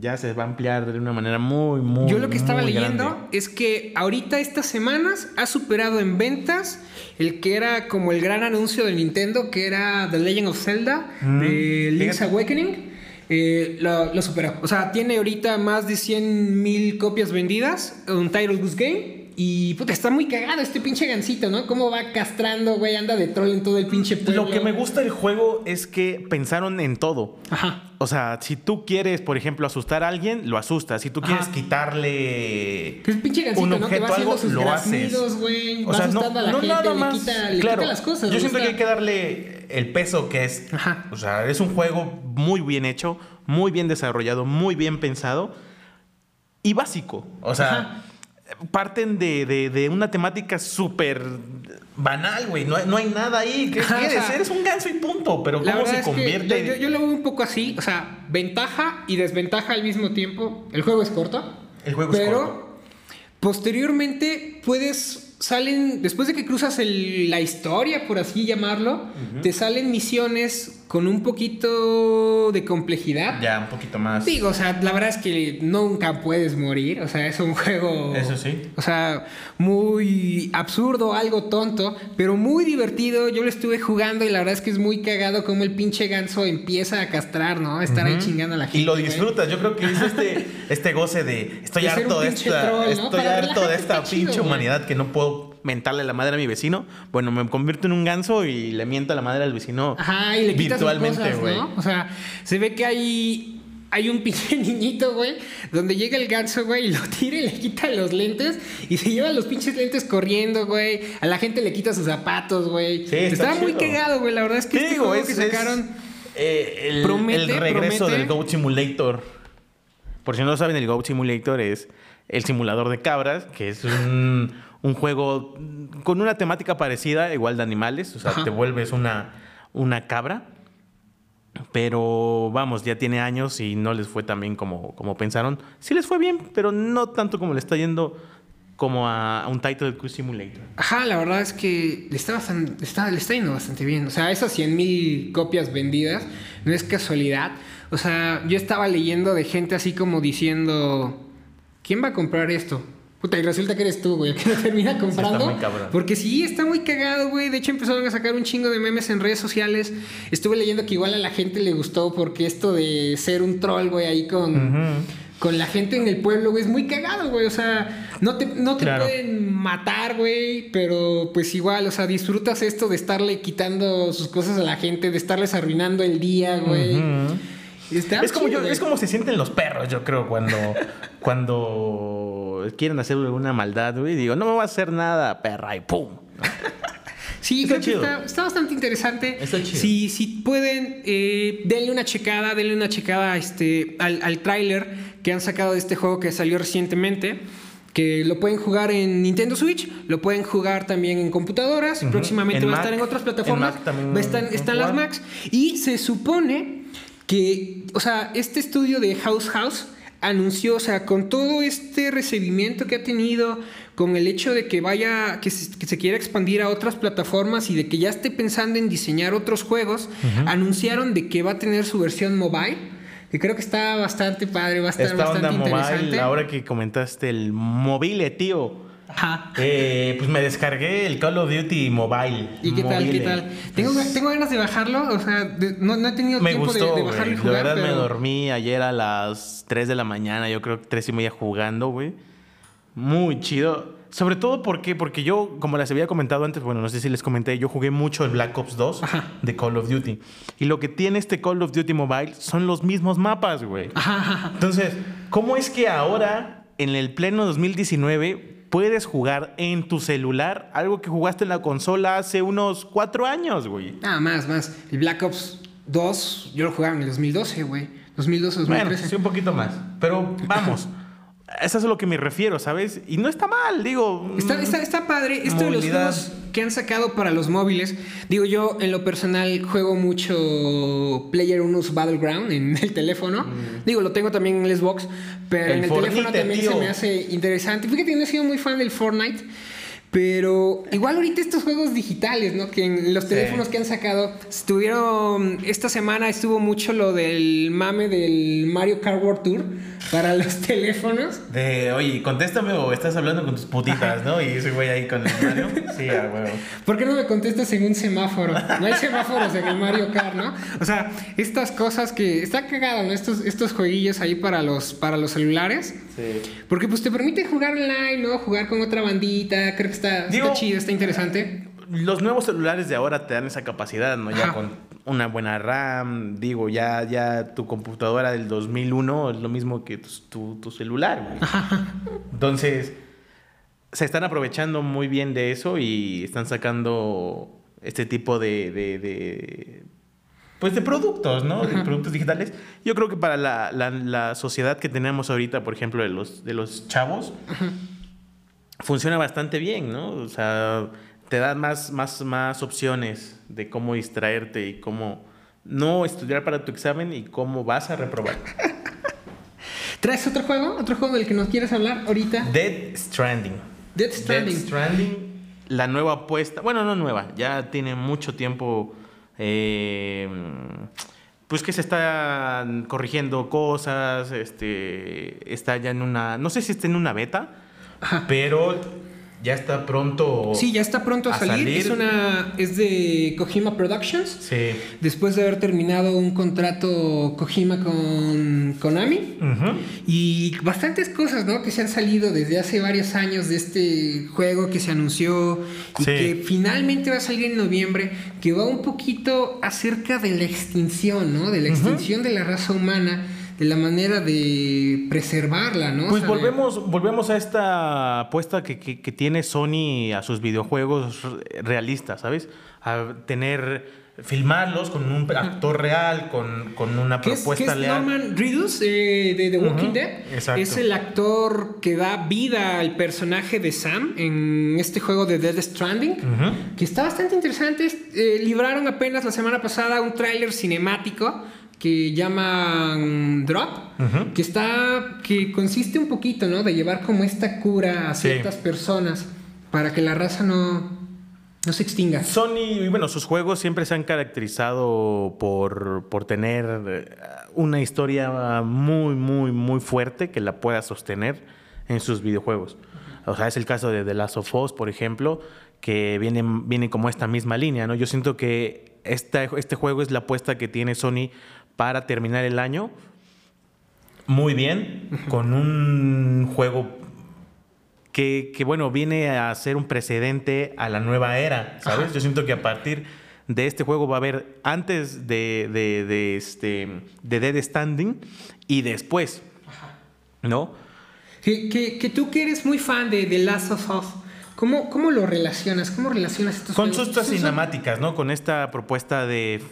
ya se va a ampliar de una manera muy, muy Yo lo que estaba leyendo es que ahorita estas semanas ha superado en ventas el que era como el gran anuncio de Nintendo, que era The Legend of Zelda, mm. de Link's Awakening. Eh, lo, superó. O sea, tiene ahorita más de 100 mil copias vendidas, un Title Goose Game. Y puta, está muy cagado este pinche gancito, ¿no? Cómo va castrando, güey, anda de troll en todo el pinche pueblo. Lo que me gusta del juego es que pensaron en todo. Ajá. O sea, si tú quieres, por ejemplo, asustar a alguien, lo asustas. Si tú quieres quitarle que es pinche gancito, un objeto, ¿no? algo, sus lo haces. Güey, o sea, no, a la gente, nada más. Le quita, le claro, quita las cosas. Yo siento que hay que darle el peso que es. Ajá. O sea, es un juego muy bien hecho, muy bien desarrollado, muy bien pensado y básico. O sea parten de, una temática súper banal, güey. No, hay nada ahí. ¿Qué quieres? Eres un ganso y punto. Pero ¿cómo se convierte? yo, lo veo un poco así. O sea, ventaja y desventaja al mismo tiempo. El juego es corto. El juego es corto. Pero posteriormente puedes salen, después de que cruzas la historia, por así llamarlo, te salen misiones con un poquito de complejidad. Ya, un poquito más. Digo, o sea, la verdad es que nunca puedes morir. O sea, es un juego. Eso sí. O sea, muy absurdo, algo tonto, pero muy divertido. Yo lo estuve jugando y la verdad es que es muy cagado como el pinche ganso empieza a castrar, ¿no? Estar ahí chingando a la gente. Y lo disfrutas. Yo creo que es este, este goce de estoy harto de esta, estoy harto de esta pinche humanidad que no puedo mentarle la madre a mi vecino, bueno, me convierto en un ganso y le miento a la madre al vecino Ajá, y le virtualmente, güey. ¿no? O sea, se ve que hay hay un pinche niñito, güey, donde llega el ganso, güey, y lo tira y le quita los lentes y se lleva los pinches lentes corriendo, güey. A la gente le quita sus zapatos, güey. Sí, Estaba muy cagado, güey. La verdad es que este juego que sacaron eh, el, el, regreso del Goat Simulator. Por si no lo saben, el Goat Simulator es el simulador de cabras, que es un un juego con una temática parecida, igual de animales, o sea, te vuelves una, una cabra. Pero vamos, ya tiene años y no les fue tan bien como, como pensaron. Sí les fue bien, pero no tanto como le está yendo como a, un Title Q Simulator. Ajá, la verdad es que le está, bastante, está, le está yendo bastante bien. O sea, esas 100.000 copias vendidas no es casualidad. O sea, yo estaba leyendo de gente así como diciendo, ¿quién va a comprar esto? Puta, y resulta que eres tú, güey, que lo termina comprando. porque sí, está muy cagado, güey. De hecho, empezaron a sacar un chingo de memes en redes sociales. Estuve leyendo que igual a la gente le gustó porque esto de ser un troll, güey, ahí con. Con la gente en el pueblo, güey, es muy cagado, güey. O sea, no te, no te pueden matar, güey, pero pues igual, o sea, disfrutas esto de estarle quitando sus cosas a la gente, de estarles arruinando el día, güey. Es como, yo, es como se sienten los perros, yo creo, cuando, cuando quieren hacer una maldad, güey. Digo, no me va a hacer nada, perra, y ¡pum! Sí, está, creo que está, bastante interesante. Está chido. Si, si pueden, eh, denle una checada, denle una checada este, al, al tráiler que han sacado de este juego que salió recientemente que lo pueden jugar en Nintendo Switch, lo pueden jugar también en computadoras, próximamente va a estar en otras plataformas, va a estar, están las Macs, y se supone que, o sea, este estudio de House House anunció, o sea, con todo este recibimiento que ha tenido, con el hecho de que vaya, que se, quiera expandir a otras plataformas y de que ya esté pensando en diseñar otros juegos, anunciaron de que va a tener su versión mobile. Que creo que está bastante padre, va a estar bastante interesante. Mobile, ahora que comentaste el mobile, tío. Eh, pues me descargué el Call of Duty Mobile. ¿Y qué tal? ¿Qué tal? Tengo, tengo ganas de bajarlo, o sea, no, no, he tenido tiempo de, bajarlo y jugar. De verdad me dormí ayer a las 3 de la mañana, yo creo que 3 y media jugando, güey. Muy chido. Sobre todo porque, porque yo, como les había comentado antes, bueno, no sé si les comenté, yo jugué mucho el Black Ops 2 de Call of Duty. Y lo que tiene este Call of Duty Mobile son los mismos mapas, güey. Entonces, ¿cómo es que ahora, en el pleno 2019, puedes jugar en tu celular algo que jugaste en la consola hace unos cuatro años, güey. Ah, más, más. El Black Ops 2, yo lo jugaba en el 2012, güey. 2012, 2013. Bueno, sí, un poquito más. Pero vamos. Eso es a lo que me refiero, ¿sabes? Y no está mal, digo. Está, está, padre. Esto de los juegos que han sacado para los móviles. Digo, yo en lo personal juego mucho Player Unos Battleground en el teléfono. Mm. Digo, lo tengo también en el Xbox. Pero en el teléfono también se me hace interesante. Fíjate, no he sido muy fan del Fortnite. Pero igual ahorita estos juegos digitales, ¿no? Que en los teléfonos que han sacado, estuvieron, esta semana estuvo mucho lo del mame del Mario Kart World Tour para los teléfonos. De, oye, contéstame o estás hablando con tus putitas, ¿no? Y ese güey ahí con el Mario. Sí, a huevo. ¿Por qué no me contestas en un semáforo? No hay semáforos en el Mario Kart, ¿no? O sea, estas cosas que. Está cagado, ¿no? Estos, estos jueguillos ahí para los, para los celulares. Sí. Porque pues te permite jugar online, ¿no? Jugar con otra bandita. Creo que está, está chido, está interesante. Los nuevos celulares de ahora te dan esa capacidad, ¿no? Ya con una buena RAM, digo, ya, ya tu computadora del 2001 es lo mismo que tu, tu, celular. Entonces, se están aprovechando muy bien de eso y están sacando este tipo de, de, pues de productos, ¿no? De productos digitales. Yo creo que para la, la, sociedad que tenemos ahorita, por ejemplo, de los, de los chavos, funciona bastante bien, ¿no? O sea, te da más, más, más opciones de cómo distraerte y cómo no estudiar para tu examen y cómo vas a reprobar. ¿Traes otro juego? ¿Otro juego del que nos quieres hablar ahorita? Dead Stranding. Dead Stranding. Dead Stranding, la nueva apuesta. Bueno, no nueva, ya tiene mucho tiempo. Eh, pues que se están corrigiendo cosas. Este. Está ya en una. No sé si está en una beta. Pero ya está pronto. Sí, ya está pronto a, salir. Es una es de Kojima Productions. Sí. Después de haber terminado un contrato Kojima con Konami. Y bastantes cosas, ¿no? Que se han salido desde hace varios años de este juego que se anunció y que finalmente va a salir en noviembre, que va un poquito acerca de la extinción, ¿no? De la extinción de la raza humana de la manera de preservarla, ¿no? Pues volvemos, volvemos a esta apuesta que, que, tiene Sony a sus videojuegos realistas, ¿sabes? A tener filmarlos con un actor real, con, con una propuesta es, Norman Reedus eh, de The Walking Dead. Es el actor que da vida al personaje de Sam en este juego de Dead Stranding, que está bastante interesante. Eh, libraron apenas la semana pasada un tráiler cinemático que llaman Drop, que está, que consiste un poquito, ¿no? De llevar como esta cura a ciertas personas para que la raza no, no se extinga. Sony, bueno, sus juegos siempre se han caracterizado por, por tener eh, una historia muy, muy, muy fuerte que la pueda sostener en sus videojuegos. O sea, es el caso de The Last of Us, por ejemplo, que viene, viene como esta misma línea, ¿no? Yo siento que esta, este juego es la apuesta que tiene Sony para terminar el año muy bien, con un juego que, bueno, viene a ser un precedente a la nueva era, ¿sabes? Yo siento que a partir de este juego va a haber antes de, de, este, de Dead Standing y después, ¿no? Que, que, tú que eres muy fan de The Last of Us, ¿cómo, ¿cómo lo relacionas? ¿Cómo relacionas estos Con sus cinemáticas, ¿no? Con esta propuesta de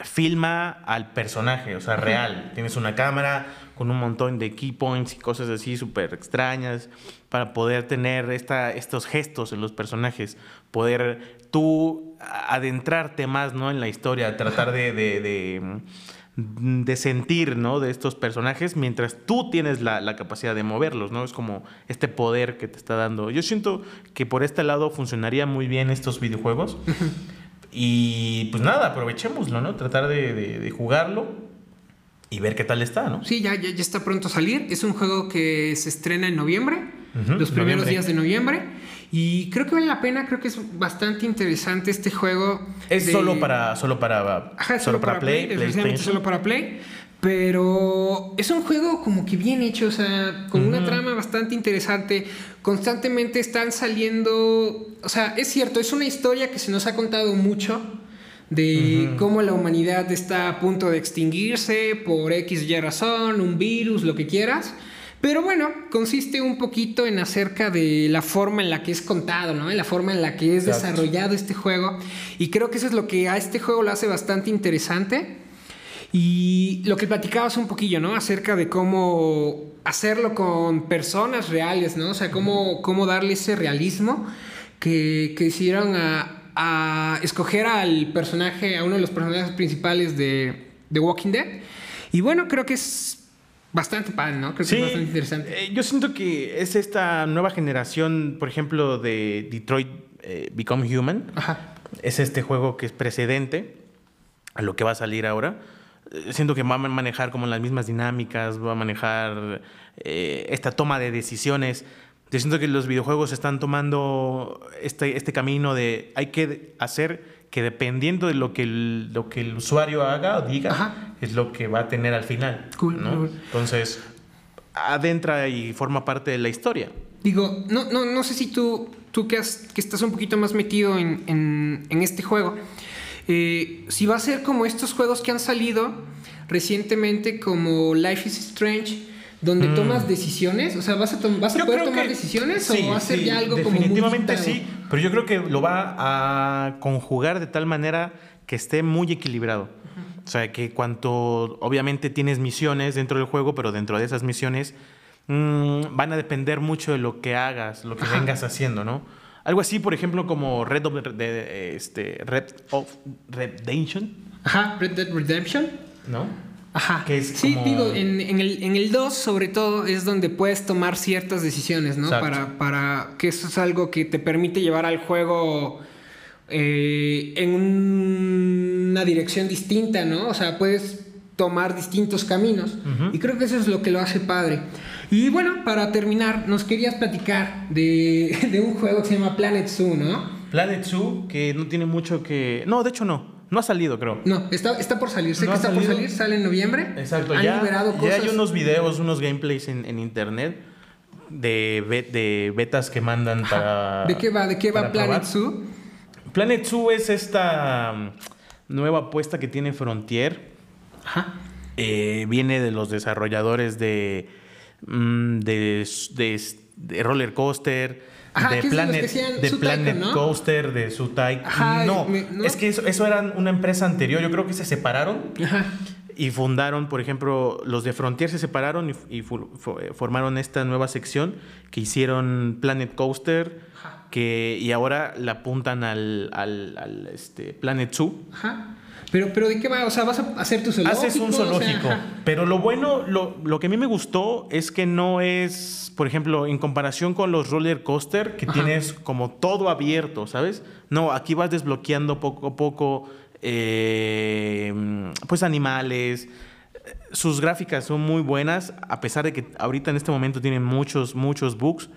filma al personaje, o sea, real. Tienes una cámara con un montón de key points y cosas así súper extrañas para poder tener esta, estos gestos en los personajes, poder tú adentrarte más ¿no? en la historia, tratar de, de, de, sentir ¿no? de estos personajes mientras tú tienes la, la, capacidad de moverlos, ¿no? Es como este poder que te está dando. Yo siento que por este lado funcionaría muy bien estos videojuegos. Y pues nada, aprovechémoslo, ¿no? Tratar de, jugarlo y ver qué tal está, ¿no? Sí, ya, ya, está pronto a salir. Es un juego que se estrena en noviembre, los primeros días de noviembre. Y creo que vale la pena, creo que es bastante interesante este juego. Es solo para solo para solo, para, Play, Play solo para Play. Pero es un juego como que bien hecho, o sea, con una trama bastante interesante. Constantemente están saliendo. O sea, es cierto, es una historia que se nos ha contado mucho de cómo la humanidad está a punto de extinguirse por X y razón, un virus, lo que quieras. Pero bueno, consiste un poquito en acerca de la forma en la que es contado, ¿no? En la forma en la que es desarrollado este juego. Y creo que eso es lo que a este juego lo hace bastante interesante. Y lo que platicabas un poquillo, ¿no? Acerca de cómo hacerlo con personas reales, ¿no? O sea, cómo, cómo darle ese realismo que, que hicieron a, a escoger al personaje, a uno de los personajes principales de The Walking Dead. Y bueno, creo que es bastante pan, ¿no? Creo que es bastante interesante. Eh, yo siento que es esta nueva generación, por ejemplo, de Detroit eh, Become Human. Ajá. Es este juego que es precedente a lo que va a salir ahora. Eh, siento que va a manejar como las mismas dinámicas, va a manejar esta toma de decisiones yo siento que los videojuegos están tomando este, este camino de hay que hacer que dependiendo de lo que el, lo que el usuario haga o diga, es lo que va a tener al final. Entonces, adentra y forma parte de la historia. Digo, no, no, no sé si tú, tú que, que estás un poquito más metido en, este juego, eh, si va a ser como estos juegos que han salido recientemente como Life is Strange, donde mm. tomas decisiones, o sea, vas a, vas a poder tomar decisiones o va a ser ya algo como Definitivamente sí, pero yo creo que lo va a conjugar de tal manera que esté muy equilibrado. O sea, que cuanto obviamente tienes misiones dentro del juego, pero dentro de esas misiones mm, van a depender mucho de lo que hagas, lo que vengas haciendo, ¿no? Algo así, por ejemplo, como Red of, de, este, Red of Redemption. Ajá, Red Dead Redemption. ¿No? Ajá. Que sí, digo, en, el, en el 2 sobre todo es donde puedes tomar ciertas decisiones, ¿no? Para, para que eso es algo que te permite llevar al juego eh, en una dirección distinta, ¿no? O sea, puedes tomar distintos caminos. Y creo que eso es lo que lo hace padre. Y bueno, para terminar, nos querías platicar de, de un juego que se llama Planet Zoo, ¿no? Planet Zoo, que no tiene mucho que... No, de hecho no. No ha salido, creo. No, está, está por salir. Sé que está por salir, sale en noviembre. Exacto, ya, ya hay unos videos, unos gameplays en, internet de, de betas que mandan para. ¿De qué va? ¿De qué va Planet Zoo? Planet Zoo es esta um, nueva apuesta que tiene Frontier. Ajá. Eh, viene de los desarrolladores de, mm, de, de Roller Coaster de Planet, de Planet Coaster, de su no, no, es que eso, eso era una empresa anterior. Yo creo que se separaron. Y fundaron, por ejemplo, los de Frontier se separaron y, formaron esta nueva sección que hicieron Planet Coaster, que, y ahora la apuntan al, al, este, Planet Zoo. Ajá. Pero, pero ¿de qué va? O sea, ¿vas a hacer tu zoológico? Haces un zoológico. pero lo bueno, lo, lo, que a mí me gustó es que no es, por ejemplo, en comparación con los roller coaster, que tienes como todo abierto, ¿sabes? No, aquí vas desbloqueando poco a poco, eh, pues animales. Sus gráficas son muy buenas, a pesar de que ahorita en este momento tienen muchos, muchos bugs.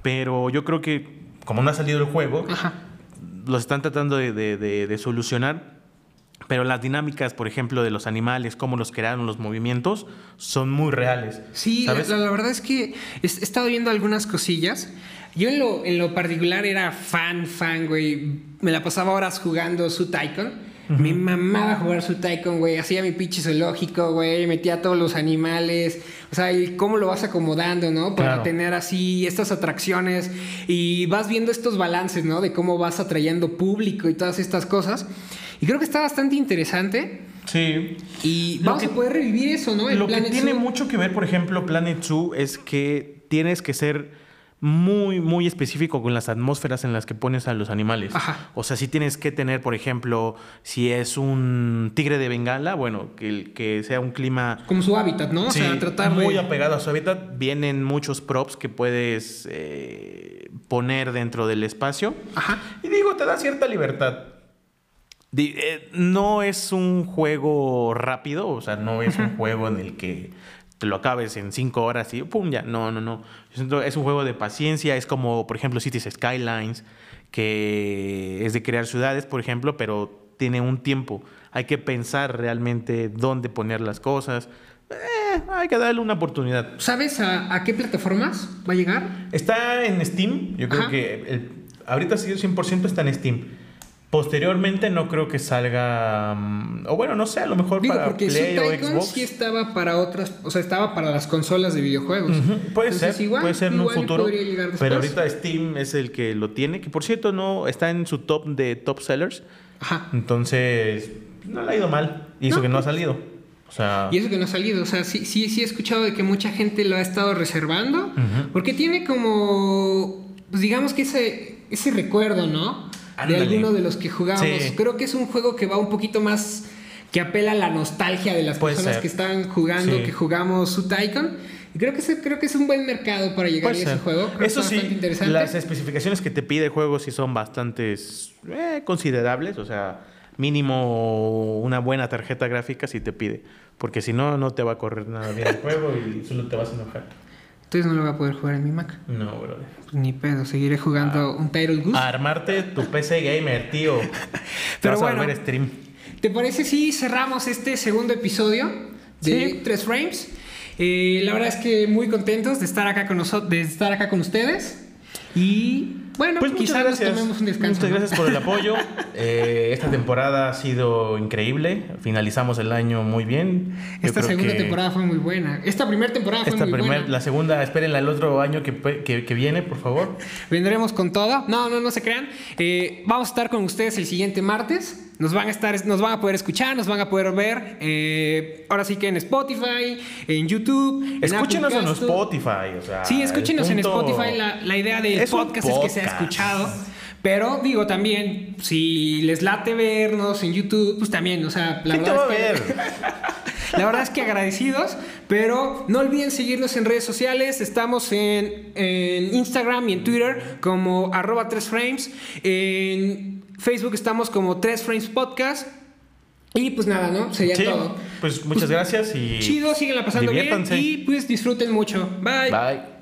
Pero yo creo que, como no ha salido el juego, los están tratando de, de solucionar pero las dinámicas, por ejemplo, de los animales, cómo los crearon, los movimientos, son muy reales. Sí, La, verdad es que he, estado viendo algunas cosillas. Yo en lo, en lo particular era fan, fan, güey. Me la pasaba horas jugando su Tycoon. Me mamaba jugar su Tycoon, güey. Hacía mi pinche zoológico, güey. Metía todos los animales. O sea, cómo lo vas acomodando, ¿no? Para tener así estas atracciones. Y vas viendo estos balances, ¿no? De cómo vas atrayendo público y todas estas cosas. Y creo que está bastante interesante. Sí. Y vamos a poder revivir eso, ¿no? lo que tiene mucho que ver, por ejemplo, Planet Zoo es que tienes que ser muy, muy específico con las atmósferas en las que pones a los animales. Ajá. O sea, si tienes que tener, por ejemplo, si es un tigre de Bengala, bueno, que, que sea un clima... Como su hábitat, ¿no? o sea, tratar muy apegado a su hábitat. Vienen muchos props que puedes eh, poner dentro del espacio. Ajá. Y digo, te da cierta libertad. Eh, no es un juego rápido, o sea, no es un juego en el que te lo acabes en cinco horas y pum, ya. No, no, no. Es un juego de paciencia. Es como, por ejemplo, Cities Skylines, que es de crear ciudades, por ejemplo, pero tiene un tiempo. Hay que pensar realmente dónde poner las cosas. Eh, hay que darle una oportunidad. ¿Sabes a, qué plataformas va a llegar? Está en Steam. Yo creo que el, ahorita sí, 100% está en Steam. Posteriormente no creo que salga, mm, o bueno, no sé, a lo mejor para porque Play o Xbox. sí estaba para otras, o sea, estaba para las consolas de videojuegos. Puede ser, puede ser en un futuro. Pero ahorita Steam es el que lo tiene, que por cierto no está en su top de top sellers. Ajá. Entonces, no le ha ido mal, hizo que no ha salido. sea, Y eso que no ha salido, o sea, sí, sí, sí he escuchado de que mucha gente lo ha estado reservando, porque tiene como, pues digamos que ese, ese recuerdo, ¿no? De alguno de los que jugamos. Sí. Creo que es un juego que va un poquito más, que apela a la nostalgia de las Puede personas ser. que están jugando, Sí. que jugamos su Tycoon. Y creo que, ese, creo que es un buen mercado para llegar a puede ese ser. juego. Creo Eso sí, interesante. las especificaciones que te pide el juego sí son bastante considerables. O sea, mínimo una buena tarjeta gráfica si te pide. Porque si no, no te va a correr nada bien el juego y solo te vas a enojar. Entonces no lo voy a poder jugar en mi Mac. No, brother. Ni pedo, seguiré jugando un Title Goose. A armarte tu PC gamer, tío. Te Pero vas a bueno. volver stream. ¿Te parece si cerramos este segundo episodio de Sí. Tres Frames? Eh, la verdad es que muy contentos de estar acá con nosotros, de estar acá con ustedes. Y bueno, Pues muchas quizás gracias. tomemos un descanso. Muchas ¿no? gracias por el apoyo. Eh, esta temporada ha sido increíble. Finalizamos el año muy bien. Yo Esta segunda que temporada fue muy buena. Esta primera temporada fue Esta muy primer- buena. la segunda, espérenla el otro año que, que- que viene, por favor. Vendremos con todo. No, no, no se crean. Eh, vamos a estar con ustedes el siguiente martes. Nos van a estar, nos van a poder escuchar, nos van a poder ver. eh, ahora sí que en Spotify, en YouTube. en Escúchenos en. Spotify. O sea, Sí, escúchenos en Spotify. La, la idea del Es podcast, es que sea escuchado. Pero digo también, si les late vernos en YouTube, pues también, o sea, la ¿Quién te verdad es que. ver? La verdad es que agradecidos, pero no olviden seguirnos en redes sociales. Estamos en, en Instagram y en Twitter como arroba 3frames. En Facebook estamos como 3frames podcast. Y pues nada, ¿no? Sería Sí, todo. pues muchas gracias y Chido, síguenla pasando bien y pues disfruten mucho. Bye. Bye.